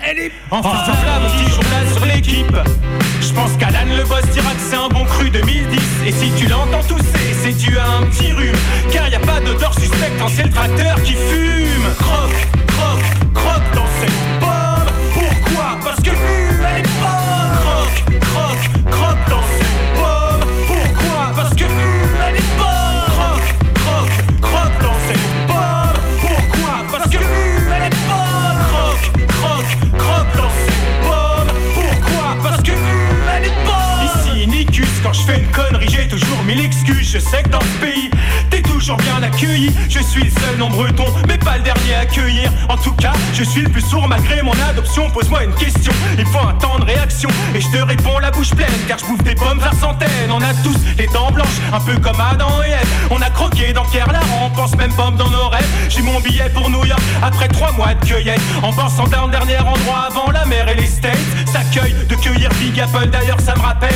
elle est Enfin, ça flamme, petit journal sur l'équipe. Je pense qu'Alan le boss dira que c'est un bon cru 2010. Et si tu l'entends tousser, c'est dû à un petit rhume. Car y a pas d'odeur suspecte quand c'est le tracteur qui fume. Croque, breton, mais pas le dernier à accueillir. En tout cas, je suis le plus sourd malgré mon adoption. Pose-moi une question, il faut un temps de réaction. Et je te réponds la bouche pleine, car je bouffe des pommes par centaines. On a tous les dents blanches, un peu comme Adam et Ève. On a croqué dans Pierre on pense même pomme dans nos rêves. J'ai mon billet pour New York après trois mois de cueillette. En pensant d'un dernier endroit avant la mer et les States. S'accueille de cueillir Big Apple, d'ailleurs ça me rappelle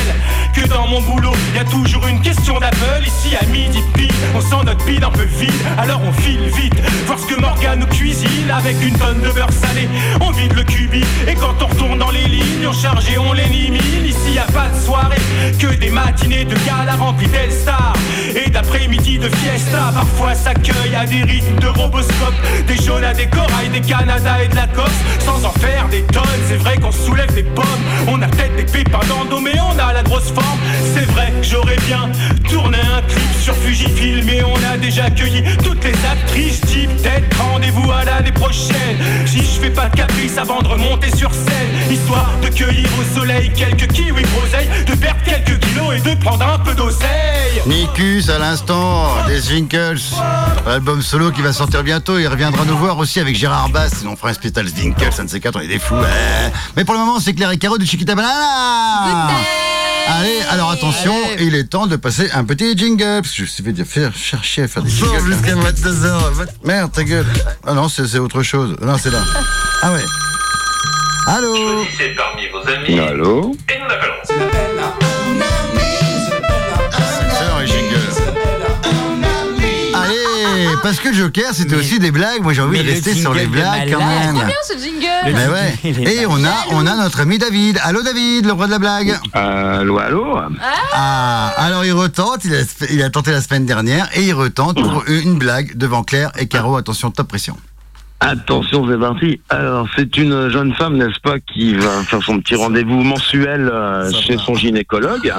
que dans mon boulot, y a toujours une question d'Apple. Ici à midi pile, on sent notre bide un peu vide, alors on file vite. Voir ce que Morgan nous cuisine avec une tonne de beurre salé. On vide le cubi et quand on retourne dans les lignes, on charge et on l'élimine. Ici y a pas de soirée, que des matinées de gala remplies d'Elstar et d'après-midi de fiesta. Parfois s'accueille à des rythmes de roboscope, des jaunes à des corails, des Canada et de la Corse, sans en faire des tonnes. C'est vrai qu'on soulève des on a peut-être des pépins dans mais on a la grosse forme. C'est vrai que j'aurais bien tourné un clip sur Fujifilm, mais on a déjà accueilli toutes les actrices. Dis peut-être rendez-vous à l'année prochaine. Si je fais pas de caprice avant de remonter sur scène, histoire de cueillir au soleil quelques kiwis groseilles, de perdre quelques kilos et de prendre un peu d'oseille. Nicus à l'instant, des Winkles, album solo qui va sortir bientôt. Il reviendra nous voir aussi avec Gérard Bass, on fera un spécial Winkles, un de ces quatre, on est des fous. ouais. Mais pour le moment, c'est Claire et Caro de Chiquita Banana. Allez, alors attention, il est temps de passer un petit jingle. Parce que je vais faire chercher à faire des jingles. jusqu'à 22h. Merde, ta gueule. Ah non, c'est autre chose. Non, c'est là. Ah ouais. Allô Choisissez parmi vos amis. Allô Et nous l'appelons. Parce que Joker, c'était aussi des blagues. Moi, j'ai envie mais de le rester sur les blagues quand même. Trop bien ce jingle Mais ouais. Et on a, on a notre ami David. Allô David, le roi de la blague. Allô, allô Ah, alors il retente, il a, il a tenté la semaine dernière et il retente pour une blague devant Claire et Caro. Attention, top pression. Attention, c'est parti. Alors, c'est une jeune femme, n'est-ce pas, qui va faire son petit rendez-vous mensuel euh, chez son gynécologue.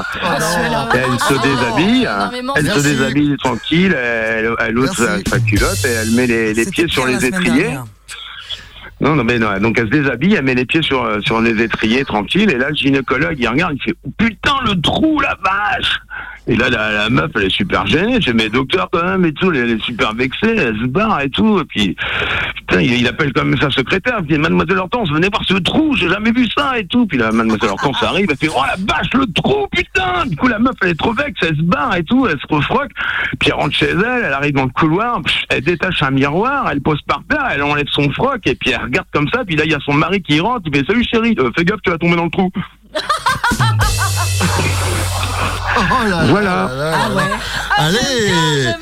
Elle se déshabille, elle se déshabille tranquille, elle, elle ôte sa, culotte et elle met les, pieds sur les étriers. Non, non, mais non. Donc elle se déshabille, elle met les pieds sur, sur les étriers tranquille, et là le gynécologue il regarde, il fait oh, putain le trou la vache. Et là la, la meuf elle est super gênée, je dis mais docteur quand même et tout, elle est super vexée, elle se barre et tout, et puis putain il, appelle quand même sa secrétaire, il dit mademoiselle Hortense venez voir ce trou, j'ai jamais vu ça et tout, puis là mademoiselle Hortense arrive, elle fait oh la vache le trou putain. Du coup la meuf elle est trop vexe, elle se barre et tout, elle se refroque, puis elle rentre chez elle, elle arrive dans le couloir, elle détache un miroir, elle pose par terre, elle enlève son froc et puis elle regarde comme ça, puis là il y a son mari qui rentre, il fait salut chérie, euh, fais gaffe tu vas tomber dans le trou. Oh là là Voilà. là là Ah là. ouais. Allez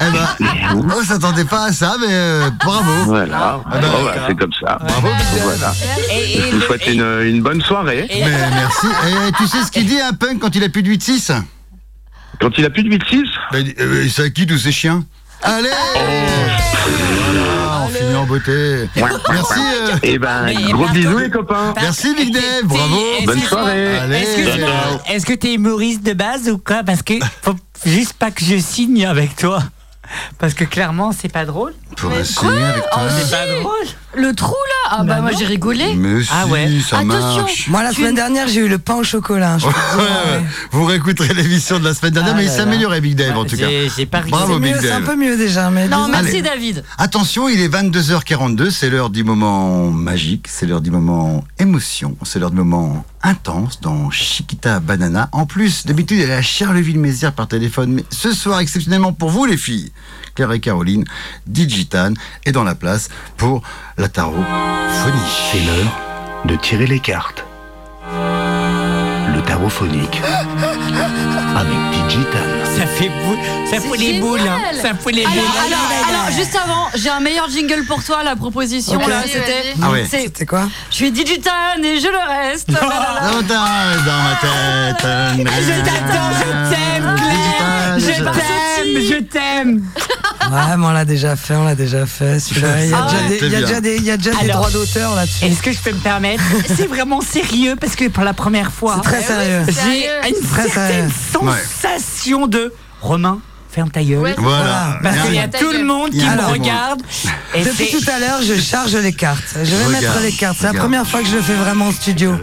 Eh ben, on s'attendait pas à ça, mais euh, bravo. Voilà. Ah bah, Bon, bah, c'est comme ça. Bravo. Voilà. Et, Je vous souhaite une, une bonne soirée. Mais merci. Et tu sais ce qu'il dit un punk quand il a plus de 8-6 Quand il a plus de 8-6 Ben, il dit, euh, Ça qui tous ces chiens Allez finit en beauté. Merci. euh, Eh ben, Mais gros bisous les copains. Merci Big Dave, bravo. Bonne soirée. Allez. Est-ce que, que t'es humoriste de base ou quoi? Parce que faut juste pas que je signe avec toi. Parce que clairement, c'est pas drôle. Pour signer avec toi. C'est pas drôle. Le trou là Ah bah moi j'ai rigolé. Mais si, Ah ouais. ça Attention. marche. Moi, la semaine dernière, j'ai eu le pain au chocolat. je Ouais, ouais. ouais. Vous réécouterez l'émission de la semaine dernière, Ah mais il là s'est là. amélioré Big Dave en tout cas. J'ai pas Bravo C'est Big mieux, c'est un Dave. peu mieux déjà. Mais Non merci Allez. David. Attention, il est 22h42, c'est l'heure du moment magique, c'est l'heure du moment émotion, c'est l'heure du moment intense dans Chiquita Banana. En plus, d'habitude, elle est à Charleville-Mézières par téléphone, mais ce soir, exceptionnellement pour vous les filles, Claire et Caroline, Digitan est dans la place pour la tarot phonie. C'est l'heure de tirer les cartes. Le tarot phonique avec Digital. Ça fait bou- ça fout les boules, hein. ça fout les Alors, boules. alors, alors, juste avant, j'ai un meilleur jingle pour toi, la proposition là, c'était. Ah ouais. C'était quoi Je suis Digitan et je le reste. Dans ta- dans ma tête. Je t'attends, je t'aime, Claire. Je Digital. t'aime, je t'aime. Ouais, mais on l'a déjà fait, on l'a déjà fait. Il y a Ah déjà ouais. des, il y a déjà des, il y a déjà des Alors, droits d'auteur là-dessus. Est-ce que je peux me permettre? C'est vraiment sérieux parce que pour la première fois, C'est très sérieux. j'ai une Très certaine sérieux. sensation de Romain. Ferme ta gueule. Ouais, Voilà. Parce qu'il y a tout le monde qui me le monde. regarde. Et Depuis c'est- tout à l'heure, je charge les cartes. Je vais Regarde, mettre les cartes. C'est la regarde. première fois que je le fais vraiment en studio.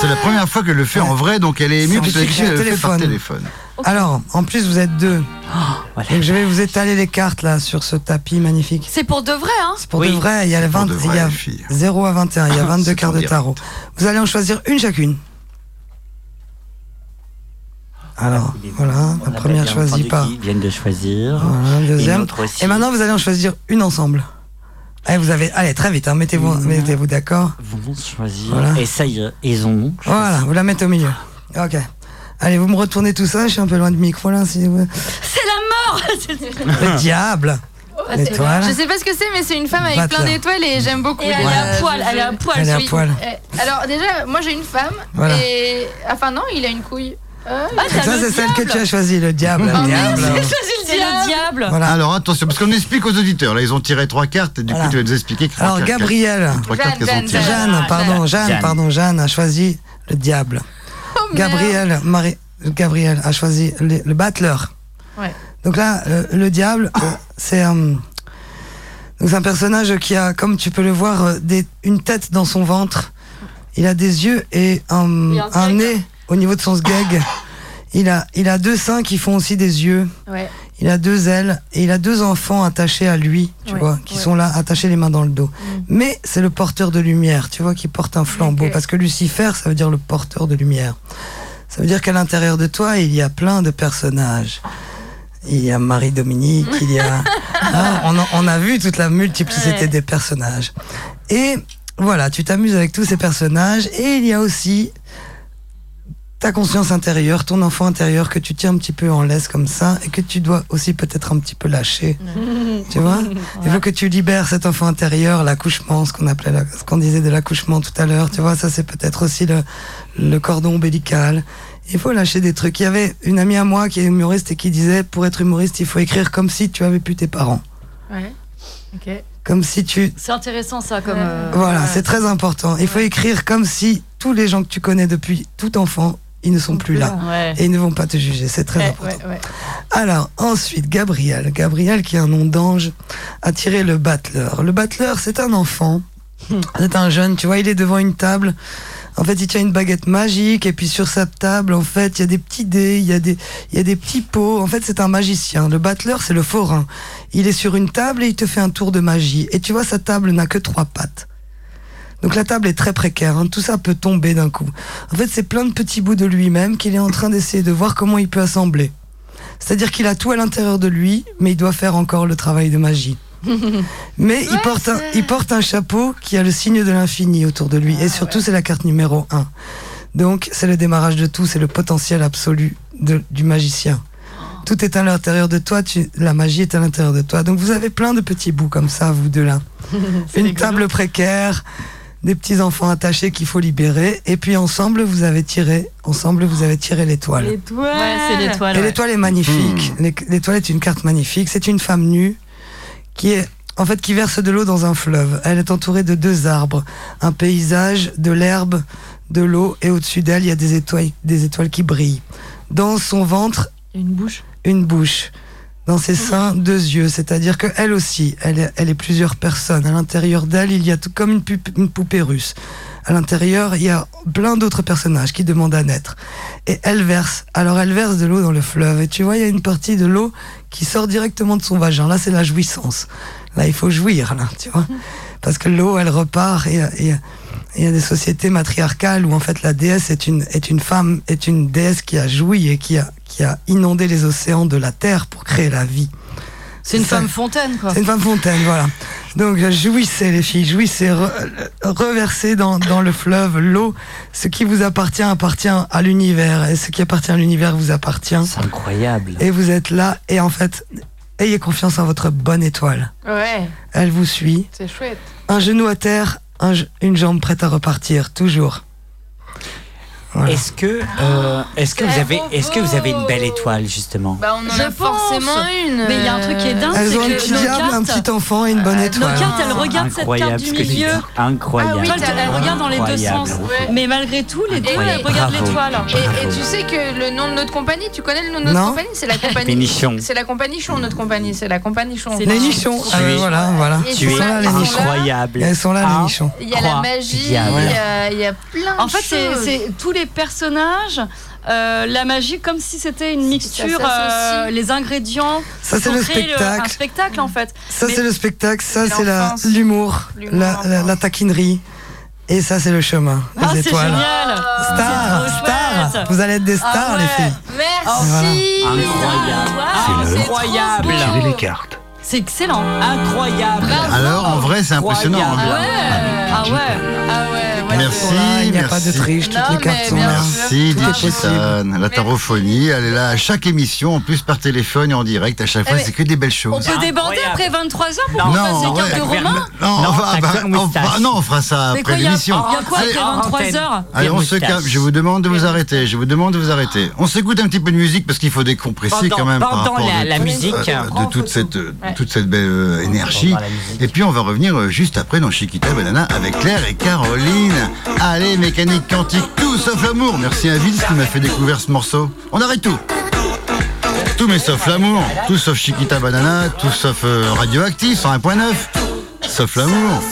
C'est la première fois qu'elle le fait en vrai, donc elle est émue parce un qu'elle le fait par téléphone. Alors, en plus, vous êtes deux. voilà. Donc, je vais vous étaler les cartes là sur ce tapis magnifique. C'est pour de vrai, hein C'est pour Oui. de vrai. Il y a, les pour 20, de il y vrai, a les filles. 0 à 21. Il y a 22 C'est cartes pour de dire. tarot. Vous allez en choisir une chacune. Alors, voilà, la a première choisie par. qu'ils viennent de choisir. Voilà, deuxième. Et maintenant, vous allez en choisir une ensemble. Allez, vous avez, allez très vite, hein, mettez-vous, Mmh. mettez-vous d'accord. Vont choisir. Voilà. Et ça y est, ils ont. Voilà, vous la mettez au milieu. Ok. Allez, vous me retournez tout ça. Je suis un peu loin du micro là. Si vous... C'est la mort Le diable. L'étoile. Je sais pas ce que c'est, mais c'est une femme avec plein d'étoiles et j'aime beaucoup. Et elle est Euh, à poil, elle est à poil. Elle est à poil. Eh, Alors déjà, moi j'ai une femme Voilà. et enfin non, il a une couille. Ah, t'as Ça, c'est celle que tu as choisie, le diable. le Oh, diable. C'est le diable. Voilà. Alors attention, parce qu'on explique aux auditeurs. Là, ils ont tiré trois cartes et du Voilà. coup, tu vas nous expliquer. trois Alors, cartes- Gabriel. Trois cartes qu'elles ont Jeanne, tirées. Jeanne, Jeanne, pardon, Jeanne, Jeanne. pardon, Jeanne a choisi le diable. oh. Gabriel, Marie, Gabriel a choisi le, le battleur. Ouais. Donc là, euh, le diable, euh, c'est euh, un personnage qui a, comme tu peux le voir, euh, des, une tête dans son ventre. Il a des yeux et un, nez au niveau de son sgeg. Il a, il a deux seins qui font aussi des yeux. Ouais. Il a deux ailes et il a deux enfants attachés à lui, tu Ouais, vois, qui ouais. sont là, attachés les mains dans le dos. Mais c'est le porteur de lumière, tu vois, qui porte un flambeau. Parce que Lucifer, ça veut dire le porteur de lumière. Ça veut dire qu'à l'intérieur de toi, il y a plein de personnages. Il y a Marie-Dominique, il y a... Ah, on, a on a vu toute la multiplicité des personnages. Et voilà, tu t'amuses avec tous ces personnages. Et il y a aussi ta conscience intérieure, ton enfant intérieur que tu tiens un petit peu en laisse comme ça et que tu dois aussi peut-être un petit peu lâcher. tu vois Il faut que tu libères cet enfant intérieur, l'accouchement, ce qu'on appelait, la- ce qu'on disait de l'accouchement tout à l'heure. Tu vois, ça c'est peut-être aussi le, le cordon ombilical. Il faut lâcher des trucs. Il y avait une amie à moi qui est humoriste et qui disait, pour être humoriste, il faut écrire comme si tu avais pu tes parents. Ouais. Ok. Comme si tu... C'est intéressant ça comme. euh, Voilà, Ouais. c'est très important. Il faut écrire comme si tous les gens que tu connais depuis tout enfant, ils ne sont plus là. Ouais. Et ils ne vont pas te juger, c'est très Ouais, important. ouais, ouais. Alors, ensuite, Gabriel. Gabriel, qui a un nom d'ange, a tiré le battleur. Le battleur, c'est un enfant. C'est un jeune, tu vois, il est devant une table. En fait, il tient une baguette magique, et puis sur sa table, en fait, il y a des petits dés, il y a des, il y a des petits pots. En fait, c'est un magicien. Le battleur, c'est le forain. Il est sur une table et il te fait un tour de magie. Et tu vois, sa table n'a que trois pattes. Donc la table est très précaire, hein. tout ça peut tomber d'un coup. En fait, c'est plein de petits bouts de lui-même qu'il est en train d'essayer de voir comment il peut assembler. C'est-à-dire qu'il a tout à l'intérieur de lui, mais il doit faire encore le travail de magie. Mais il, porte un, il porte un chapeau qui a le signe de l'infini autour de lui. et surtout, c'est la carte numéro 1. Donc, c'est le démarrage de tout, c'est le potentiel absolu de- du magicien. Tout est à l'intérieur de toi, tu- la magie est à l'intérieur de toi. Donc vous avez plein de petits bouts comme ça, vous deux là. Une table précaire, des petits enfants attachés qu'il faut libérer, et puis ensemble vous avez tiré, ensemble vous avez tiré l'étoile. L'étoile. Ouais, c'est l'étoile. Et ouais. l'étoile est magnifique. L'é- L'étoile est une carte magnifique. C'est une femme nue qui est en fait qui verse de l'eau dans un fleuve. Elle est entourée de deux arbres, un paysage, de l'herbe, de l'eau, et au-dessus d'elle il y a des étoiles, des étoiles qui brillent. Dans son ventre, Une bouche. une bouche. Dans ses seins, deux yeux. C'est-à-dire que elle aussi, elle est, elle est plusieurs personnes. À l'intérieur d'elle, il y a tout comme une, une poupée russe. À l'intérieur, il y a plein d'autres personnages qui demandent à naître. Et elle verse. Alors elle verse de l'eau dans le fleuve. Et tu vois, il y a une partie de l'eau qui sort directement de son vagin. Là, c'est la jouissance. Là, il faut jouir, là, tu vois. Parce que l'eau, elle repart et- et il y a des sociétés matriarcales où en fait la déesse est une, est une femme, est une déesse qui a joui et qui a, qui a inondé les océans de la terre pour créer la vie. C'est une ça. femme fontaine, quoi. C'est une femme fontaine, voilà. Donc euh, jouissez les filles, jouissez, re- euh, reversez dans, dans le fleuve l'eau. Ce qui vous appartient appartient à l'univers et ce qui appartient à l'univers vous appartient. C'est incroyable. Et vous êtes là et en fait, ayez confiance en votre bonne étoile. Ouais, Elle vous suit. c'est chouette. Un genou à terre, une jambe prête à repartir, toujours. Voilà. Est-ce que, euh, est-ce que vous avez, est-ce que vous avez une belle étoile justement? Bah, on en Je a pense. forcément une. Mais il y a un truc qui est dingue, Elles c'est ont un que petit nos diable, un petit enfant et une bonne Nos étoile. cartes, elles regardent cette carte Incroyable du milieu. Incroyable. Ah oui, elle- elle regarde dans les deux Incroyable. sens. Mais malgré tout, les deux, Incroyable. elles regardent l'étoile. Et, et tu sais que le nom de notre compagnie, tu connais le nom de notre Non. compagnie? C'est la compagnie. C'est la compagnie Chon, notre compagnie. C'est la compagnie Chon. C'est Les nichons. Ah, voilà, voilà. Tu ils es sont là, les nichons. incroyable. Elles sont là, les nichons. Il y a la magie, il y Incroyable. a, plein En de fait, c'est choses. c'est tous les personnages, euh, la magie, comme si c'était une mixture, euh, les ingrédients. Ça, c'est le spectacle. un spectacle, en fait. Ça, c'est le spectacle, ça, C'est l'humour, la, la, la taquinerie. Et ça, c'est le chemin, Ah, les c'est étoiles. génial! Stars. chouette. Vous allez être des stars, Ah les filles. Merci. Incroyable. Wow, C'est le- Incroyable. Tirez les cartes. C'est excellent. Incroyable. Alors, en vrai, c'est impressionnant. Incroyable. Ouais. Ah ouais. Ah ouais, ouais. Merci, Voilà, il n'y a merci. pas de triche, toutes Non, les cartes sont là. Merci. Digitane. La tarophonie, elle est là à chaque émission, en plus par téléphone et en direct. À chaque fois, Eh mais c'est que des belles On choses. peut déborder après 23h pour Non, qu'on non, fasse les cartes ouais. de Romain? Non, bah, on, fera- non, on fera ça après l'émission. il y a quoi après en 23h? Allez, on se calme. Je vous demande de vous arrêter. Je vous demande de vous arrêter. On s'écoute un petit peu de musique parce qu'il faut décompresser quand même par pendant rapport la- musique. de toute cette, belle énergie. Et puis on va revenir euh, juste après dans Chiquita Banana avec Claire et Caroline. Allez, mécanique quantique, tout sauf l'amour. Merci à Vince qui m'a fait découvrir ce morceau. On arrête tout. Tout mais sauf l'amour. Tout sauf Chiquita Banana, tout sauf euh, Radioactif 101.9. Sauf l'amour.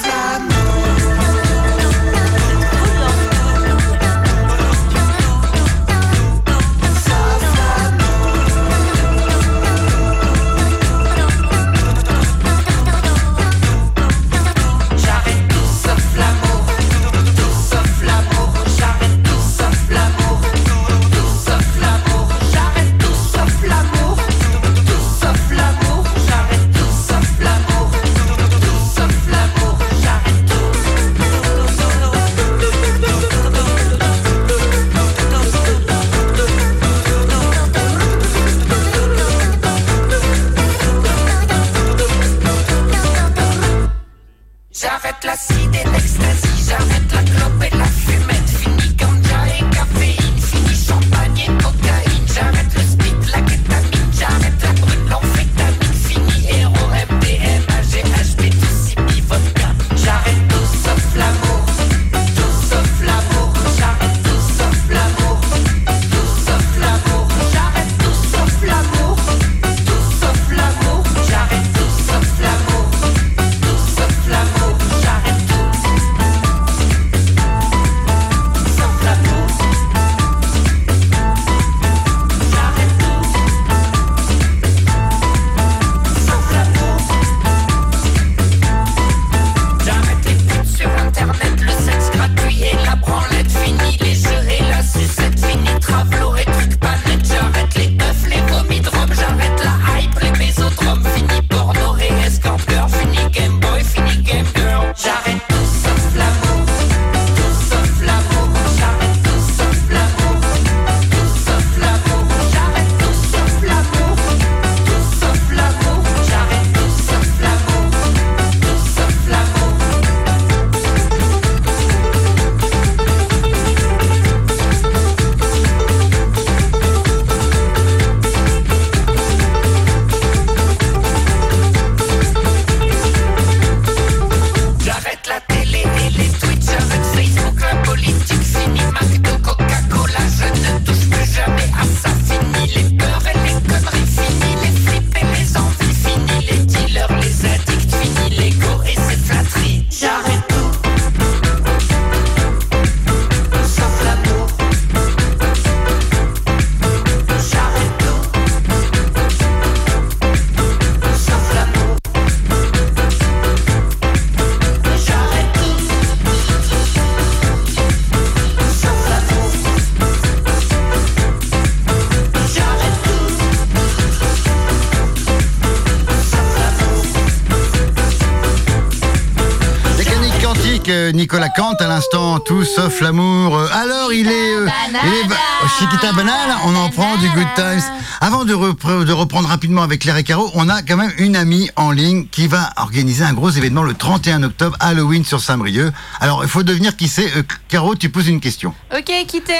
Nicolas Kant à l'instant, tout sauf l'amour. Euh, Alors il est, euh, il est ba- Chiquita Banane, on en prend du Good Times. Avant de, repre- de reprendre rapidement avec Claire et Caro, on a quand même une amie en ligne qui va organiser un gros événement le 31 octobre, Halloween sur Saint-Brieuc. Alors il faut devenir qui c'est. Euh, Caro, tu poses une question. Ok, quittez.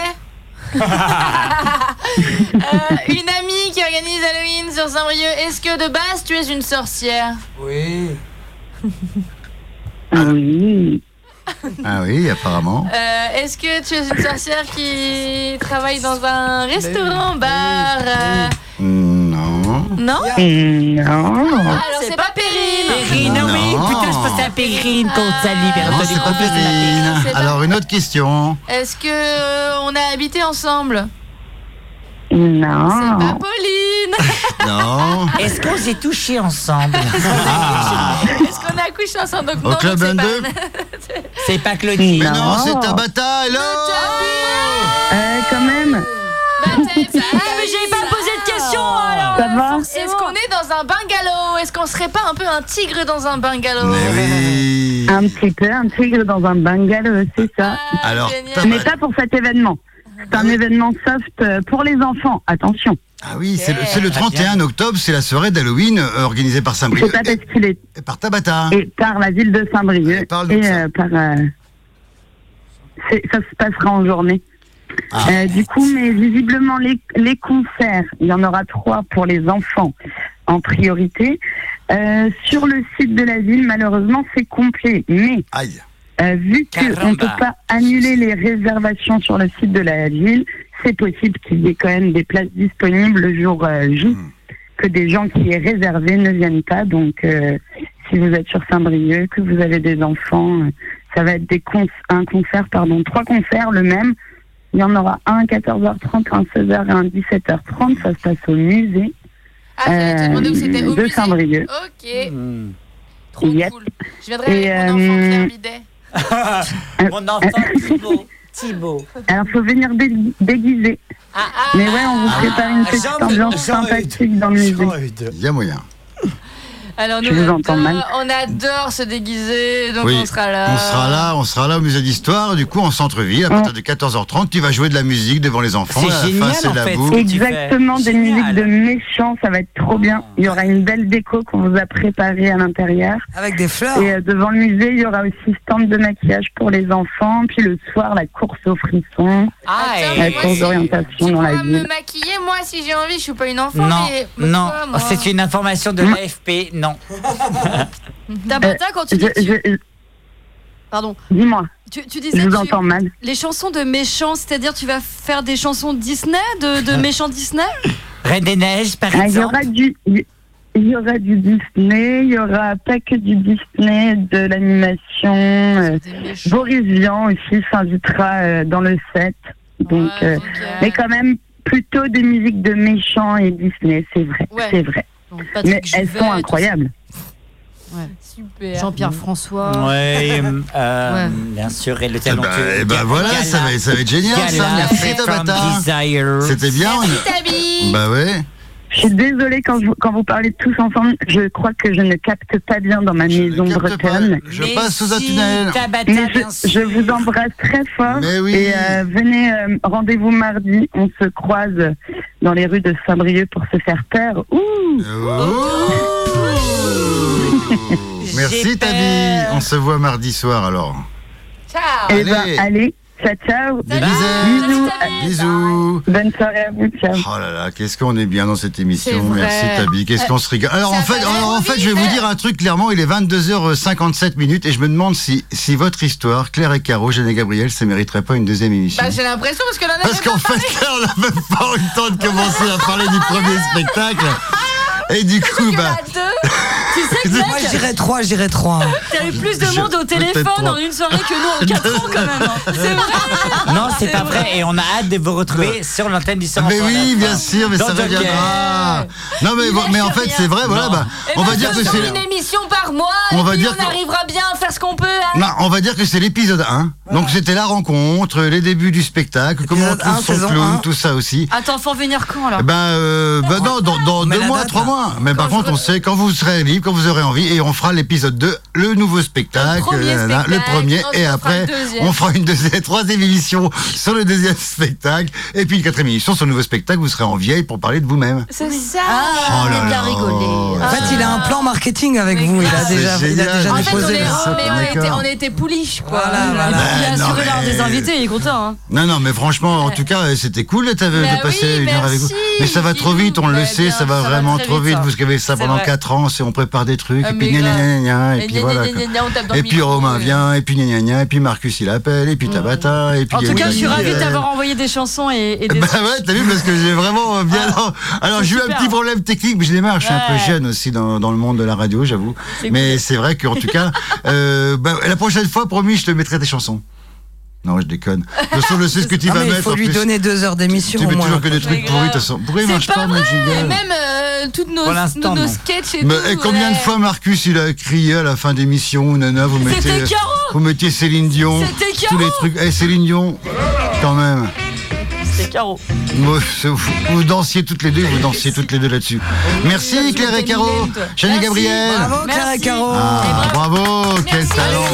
Euh, une amie qui organise Halloween sur Saint-Brieuc. Est-ce que de base tu es une sorcière? Oui. Oui. Ah oui, apparemment. Euh, Est-ce que tu es une sorcière qui travaille dans un restaurant, bar euh, Non. Non? Non. Alors c'est pas Périne. Périne, Non. oui, putain, je pensais à Périne qu'on salue, bien Non, entendu. c'est pas Périne. C'est Alors une autre question. Est-ce que euh, on a habité ensemble? C'est Non. pas Pauline. Non. Est-ce qu'on s'est touchés ensemble Ah. Est-ce qu'on a couché ensemble Donc Au non, Club c'est 22? pas- C'est pas Claudine. Mais non, Non. c'est Tabata, hello Euh, quand même. Ah, mais j'avais pas posé de questions alors Ça va Est-ce qu'on est dans un bungalow Est-ce qu'on serait pas un peu un tigre dans un bungalow Mais oui. Un petit peu, un tigre dans un bungalow, c'est ça. Ah, Alors, Mais pas pour cet événement. C'est un événement soft euh, pour les enfants. Attention. Ah oui, c'est le, c'est le 31 octobre, c'est la soirée d'Halloween euh, organisée par C'est Saint-Brieuc pas et, parce qu'il est et par Tabata. et par la ville de Saint-Brieuc et ça. euh, par. euh, ça se passera en journée. Ah. Euh, du coup, mais visiblement les, les concerts, il y en aura trois pour les enfants en priorité. Euh, sur le site de la ville, malheureusement, c'est complet. Mais Aïe. Euh, vu qu'on ne peut pas annuler les réservations sur le site de la ville, c'est possible qu'il y ait quand même des places disponibles le jour euh, J, Hmm. que des gens qui est réservé ne viennent pas. Donc, euh, si vous êtes sur Saint-Brieuc, que vous avez des enfants, euh, ça va être des con- un concert, pardon, trois concerts le même. Il y en aura un à 14h30, un 16h et un 17h30. Ça se passe au musée Ah, te où c'était au de. Saint-Brieuc. Ok, Hmm. trop Yep. cool. Je viendrai Et, avec mon enfant euh, Bidet. Mon enfant Thibaut. Thibaut. Alors, faut venir dé- déguiser. Ah, ah, Mais ouais, on vous prépare une petite Jean- ambiance sympathique dans le musée. Il y a moyen. Alors Je nous, entends adore, mal. on adore se déguiser, donc Oui, on sera là. On sera là, on sera là au musée d'histoire, du coup en centre-ville, à partir de 14h30, tu vas jouer de la musique devant les enfants. C'est génial, en la fait. fais. Exactement, des Génial. musiques de méchants, ça va être trop bien. Il y aura une belle déco qu'on vous a préparée à l'intérieur. Avec des fleurs. Et euh, devant le musée, il y aura aussi stand de maquillage pour les enfants. Puis le soir, la course aux frissons, Ah, la course si- d'orientation Tu dans la pourras me ville. maquiller, moi, si j'ai envie, je suis pas une enfant, Non, mais... non, c'est une information de l'AFP, non. Tabata, quand tu dis. Je- tu- je- Pardon. Dis-moi, Tu, tu je disais. vous tu- entends mal. Les chansons de méchants, c'est-à-dire tu vas faire des chansons Disney, de, de méchants Disney Reine des Neiges, par Ah, Il y exemple. aura du. Il y aura du Disney, il y aura pas que du Disney, de l'animation. euh. Boris Vian aussi s'invitera euh, dans le set. Donc, Ouais, euh, euh, mais quand même plutôt des musiques de méchants et Disney, c'est vrai, Ouais. c'est vrai. Donc, Mais Patrick elles Juvet, sont incroyables. Super. ça. Jean-Pierre François. Oui, euh, Ouais. bien sûr, et le Eh talentueux. ben, eh ben Gala- voilà, ça va, ça va être génial ça. Gala Merci Tabata. Desire. C'était bien. on- Merci, Tabi Bah ouais. Je suis désolée quand, je- quand vous parlez tous ensemble, je crois que je ne capte pas bien dans ma Je maison pas. bretonne. Je Mais passe sous un tunnel. Tabata, Mais je, vous embrasse très fort. Mais oui. Et euh, venez, euh, rendez-vous mardi. On se croise dans les rues de Saint-Brieuc pour se faire peur. Ouh Ouh. Merci Tabi. On se voit mardi soir alors. Ciao Eh Allez. ben, allez, ciao, ciao. Des Bisous. bisous. Bisous. Bonne soirée à vous, ciao. Oh là là, qu'est-ce qu'on est bien dans cette émission. Merci Tabi. Qu'est-ce qu'on se régale. Alors en fait, alors, en fait, je vais vous dire un truc clairement. Il est 22h57 minutes et je me demande si, si votre histoire, Claire et Caro, Jeanne et Gabriel, ça mériterait pas une deuxième émission. Bah, j'ai l'impression, parce que là, on a Parce qu'en fait, Claire n'a même pas eu le temps de commencer à parler du premier spectacle. Et du coup, bah. Tu sais que Moi, 3, je dirais 3. t'as eu plus de monde au téléphone en une soirée que nous en 4 ans quand même. hein. C'est vrai. Non, c'est pas vrai. Et on a hâte de vous retrouver sur l'antenne du sang. Mais oui, bien sûr, mais Dans ça reviendra. Non, mais, mais en fait, c'est vrai, voilà, bah, on va dire que c'est. une émission par mois, On va dire on que- arrivera bien à faire ce qu'on peut. hein. Non, on va dire que c'est l'épisode 1. Donc c'était la rencontre, les débuts du spectacle, comment on trouve 1, son clown, 1. tout ça aussi. Attends, faut venir quand alors Eh Ben, euh, ben non, dans, deux mois, trois là. mois. Mais par contre, on sait quand vous serez libre, quand vous aurez envie, et on fera l'épisode 2, le nouveau spectacle, premier le spectacle, premier, et on fera après, on fera une deuxième, troisième émission sur le deuxième spectacle, et puis une quatrième émission sur le nouveau spectacle, vous serez en vieille pour parler de vous-même. C'est ça. Oh là là. En fait, il a un plan marketing avec vous. Il a C'est déjà, il a génial. déjà En fait, on, est, oh, mais était, on était pouliche, quoi. Voilà, voilà. Il a Ben, assuré l'heure des invités, il est content. Hein. Non, non, mais franchement, en tout cas, c'était cool de, Bah de passer oui, une heure avec vous. Mais ça va trop vite, on le Bah, sait, ça va vraiment trop vite, vite. ça. Vous avez ça pendant vrai. 4 ans, c'est on prépare des trucs, Ah, et puis gna gna gna gna, et puis voilà. Et puis Romain et- vient, et puis gna gna gna, et puis Marcus il appelle, et puis Tabata, et puis. En tout cas, je suis ravie euh, d'avoir envoyé des chansons et, et des. Bah ouais, t'as vu, parce que j'ai vraiment euh, bien. Alors, j'ai eu un petit problème technique, mais je démarre. Je suis un peu jeune aussi dans, le monde de la radio, j'avoue. Mais c'est vrai qu'en tout cas, euh, bah, la prochaine fois, promis, je te mettrai des chansons. Non, je déconne. De toute façon, je sais ce que tu Ah, vas mais il mettre. faut lui plus. donner deux heures d'émission Tu mets toujours que des trucs pourris, de toute façon. Pourquoi il marche pas, mon Et jingle même euh, toutes nos, sketchs et Mais, tout. et combien de fois Marcus il a crié à la fin d'émission, nana, vous mettez, vous mettiez Céline Dion, tous les trucs. Eh, Céline Dion, quand même. Caro. Vous, vous dansiez toutes les deux, vous dansiez toutes les deux là-dessus. Merci Claire et Caro, Merci. Gabriel. Bravo, Claire et. Caro. Ah, bravo, quel talent.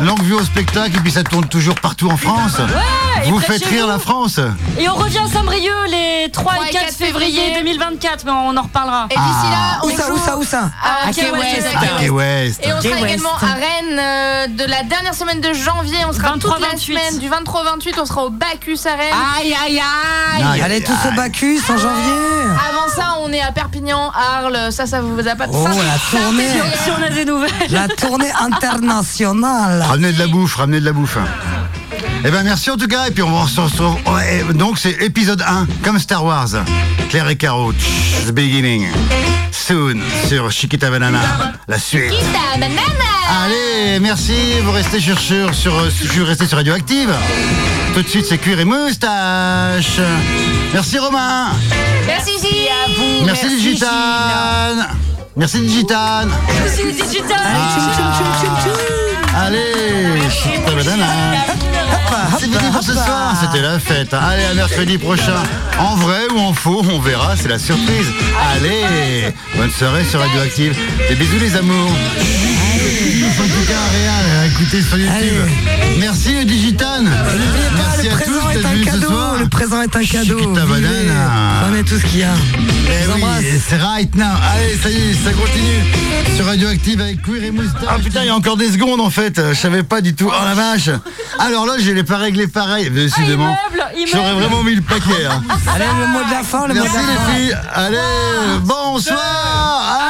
Longue vue au spectacle et puis ça tourne toujours partout en France. Ouais, vous faites rire vous. la France. Et on revient à Saint-Brieuc les 3 3 et 4 février 2024, mais on en reparlera. Et d'ici là, on Où ça, où ça, où ça à Key West, West. Ah. Et on sera également à Rennes euh, de la dernière semaine de janvier. On sera 23, toute la 28. semaine du 23 au 28. On sera au Bacchus à Rennes. Aïe, aïe, aïe Allez aïe, tous au. Bacchus en janvier. Avant ça, on est à Perpignan, Arles. Ça, ça vous a pas de Oh, la tournée. Si on a des nouvelles. La tournée internationale. Ramenez de la bouffe, ramenez de la bouffe. Eh ben merci en tout cas, et puis on va se retrouver. ouais, donc c'est épisode 1, comme Star Wars. Claire et Caro, the beginning. Soon, sur Chiquita Banana, la suite. Banana. Allez, merci, vous restez sur, sur, sur, euh, je suis resté sur Radioactive. Tout de suite, c'est cuir et moustache. Merci Romain. Merci, Gilles. Merci, Digitane. Merci Digitane. Le digital. Allez, Chiquita Banana. C'est fini pour ce soir, c'était la fête. Allez, à mercredi prochain. En vrai ou en faux, on verra, c'est la surprise. Allez, bonne soirée sur Radioactive. Des bisous les amours. Écouter sur YouTube. Merci le Digitane. Merci le à tous présent est d'être un venus ce cadeau. soir. Le présent est un cadeau. Chiquita Vivez. banana. Prenez tout ce qu'il y a. Eh oui, c'est right now. Allez, ça y est, ça continue. Sur Radioactive avec Queer et Moustache. Ah putain, il y a encore des secondes en fait. Je savais pas du tout. Oh la vache. Alors là, je l'ai pas réglé pareil. Décidément. immeuble, immeuble. J'aurais vraiment mis le paquet. hein. Allez, le mot de la fin, le mot de Merci la fin. les filles. Allez, bonsoir.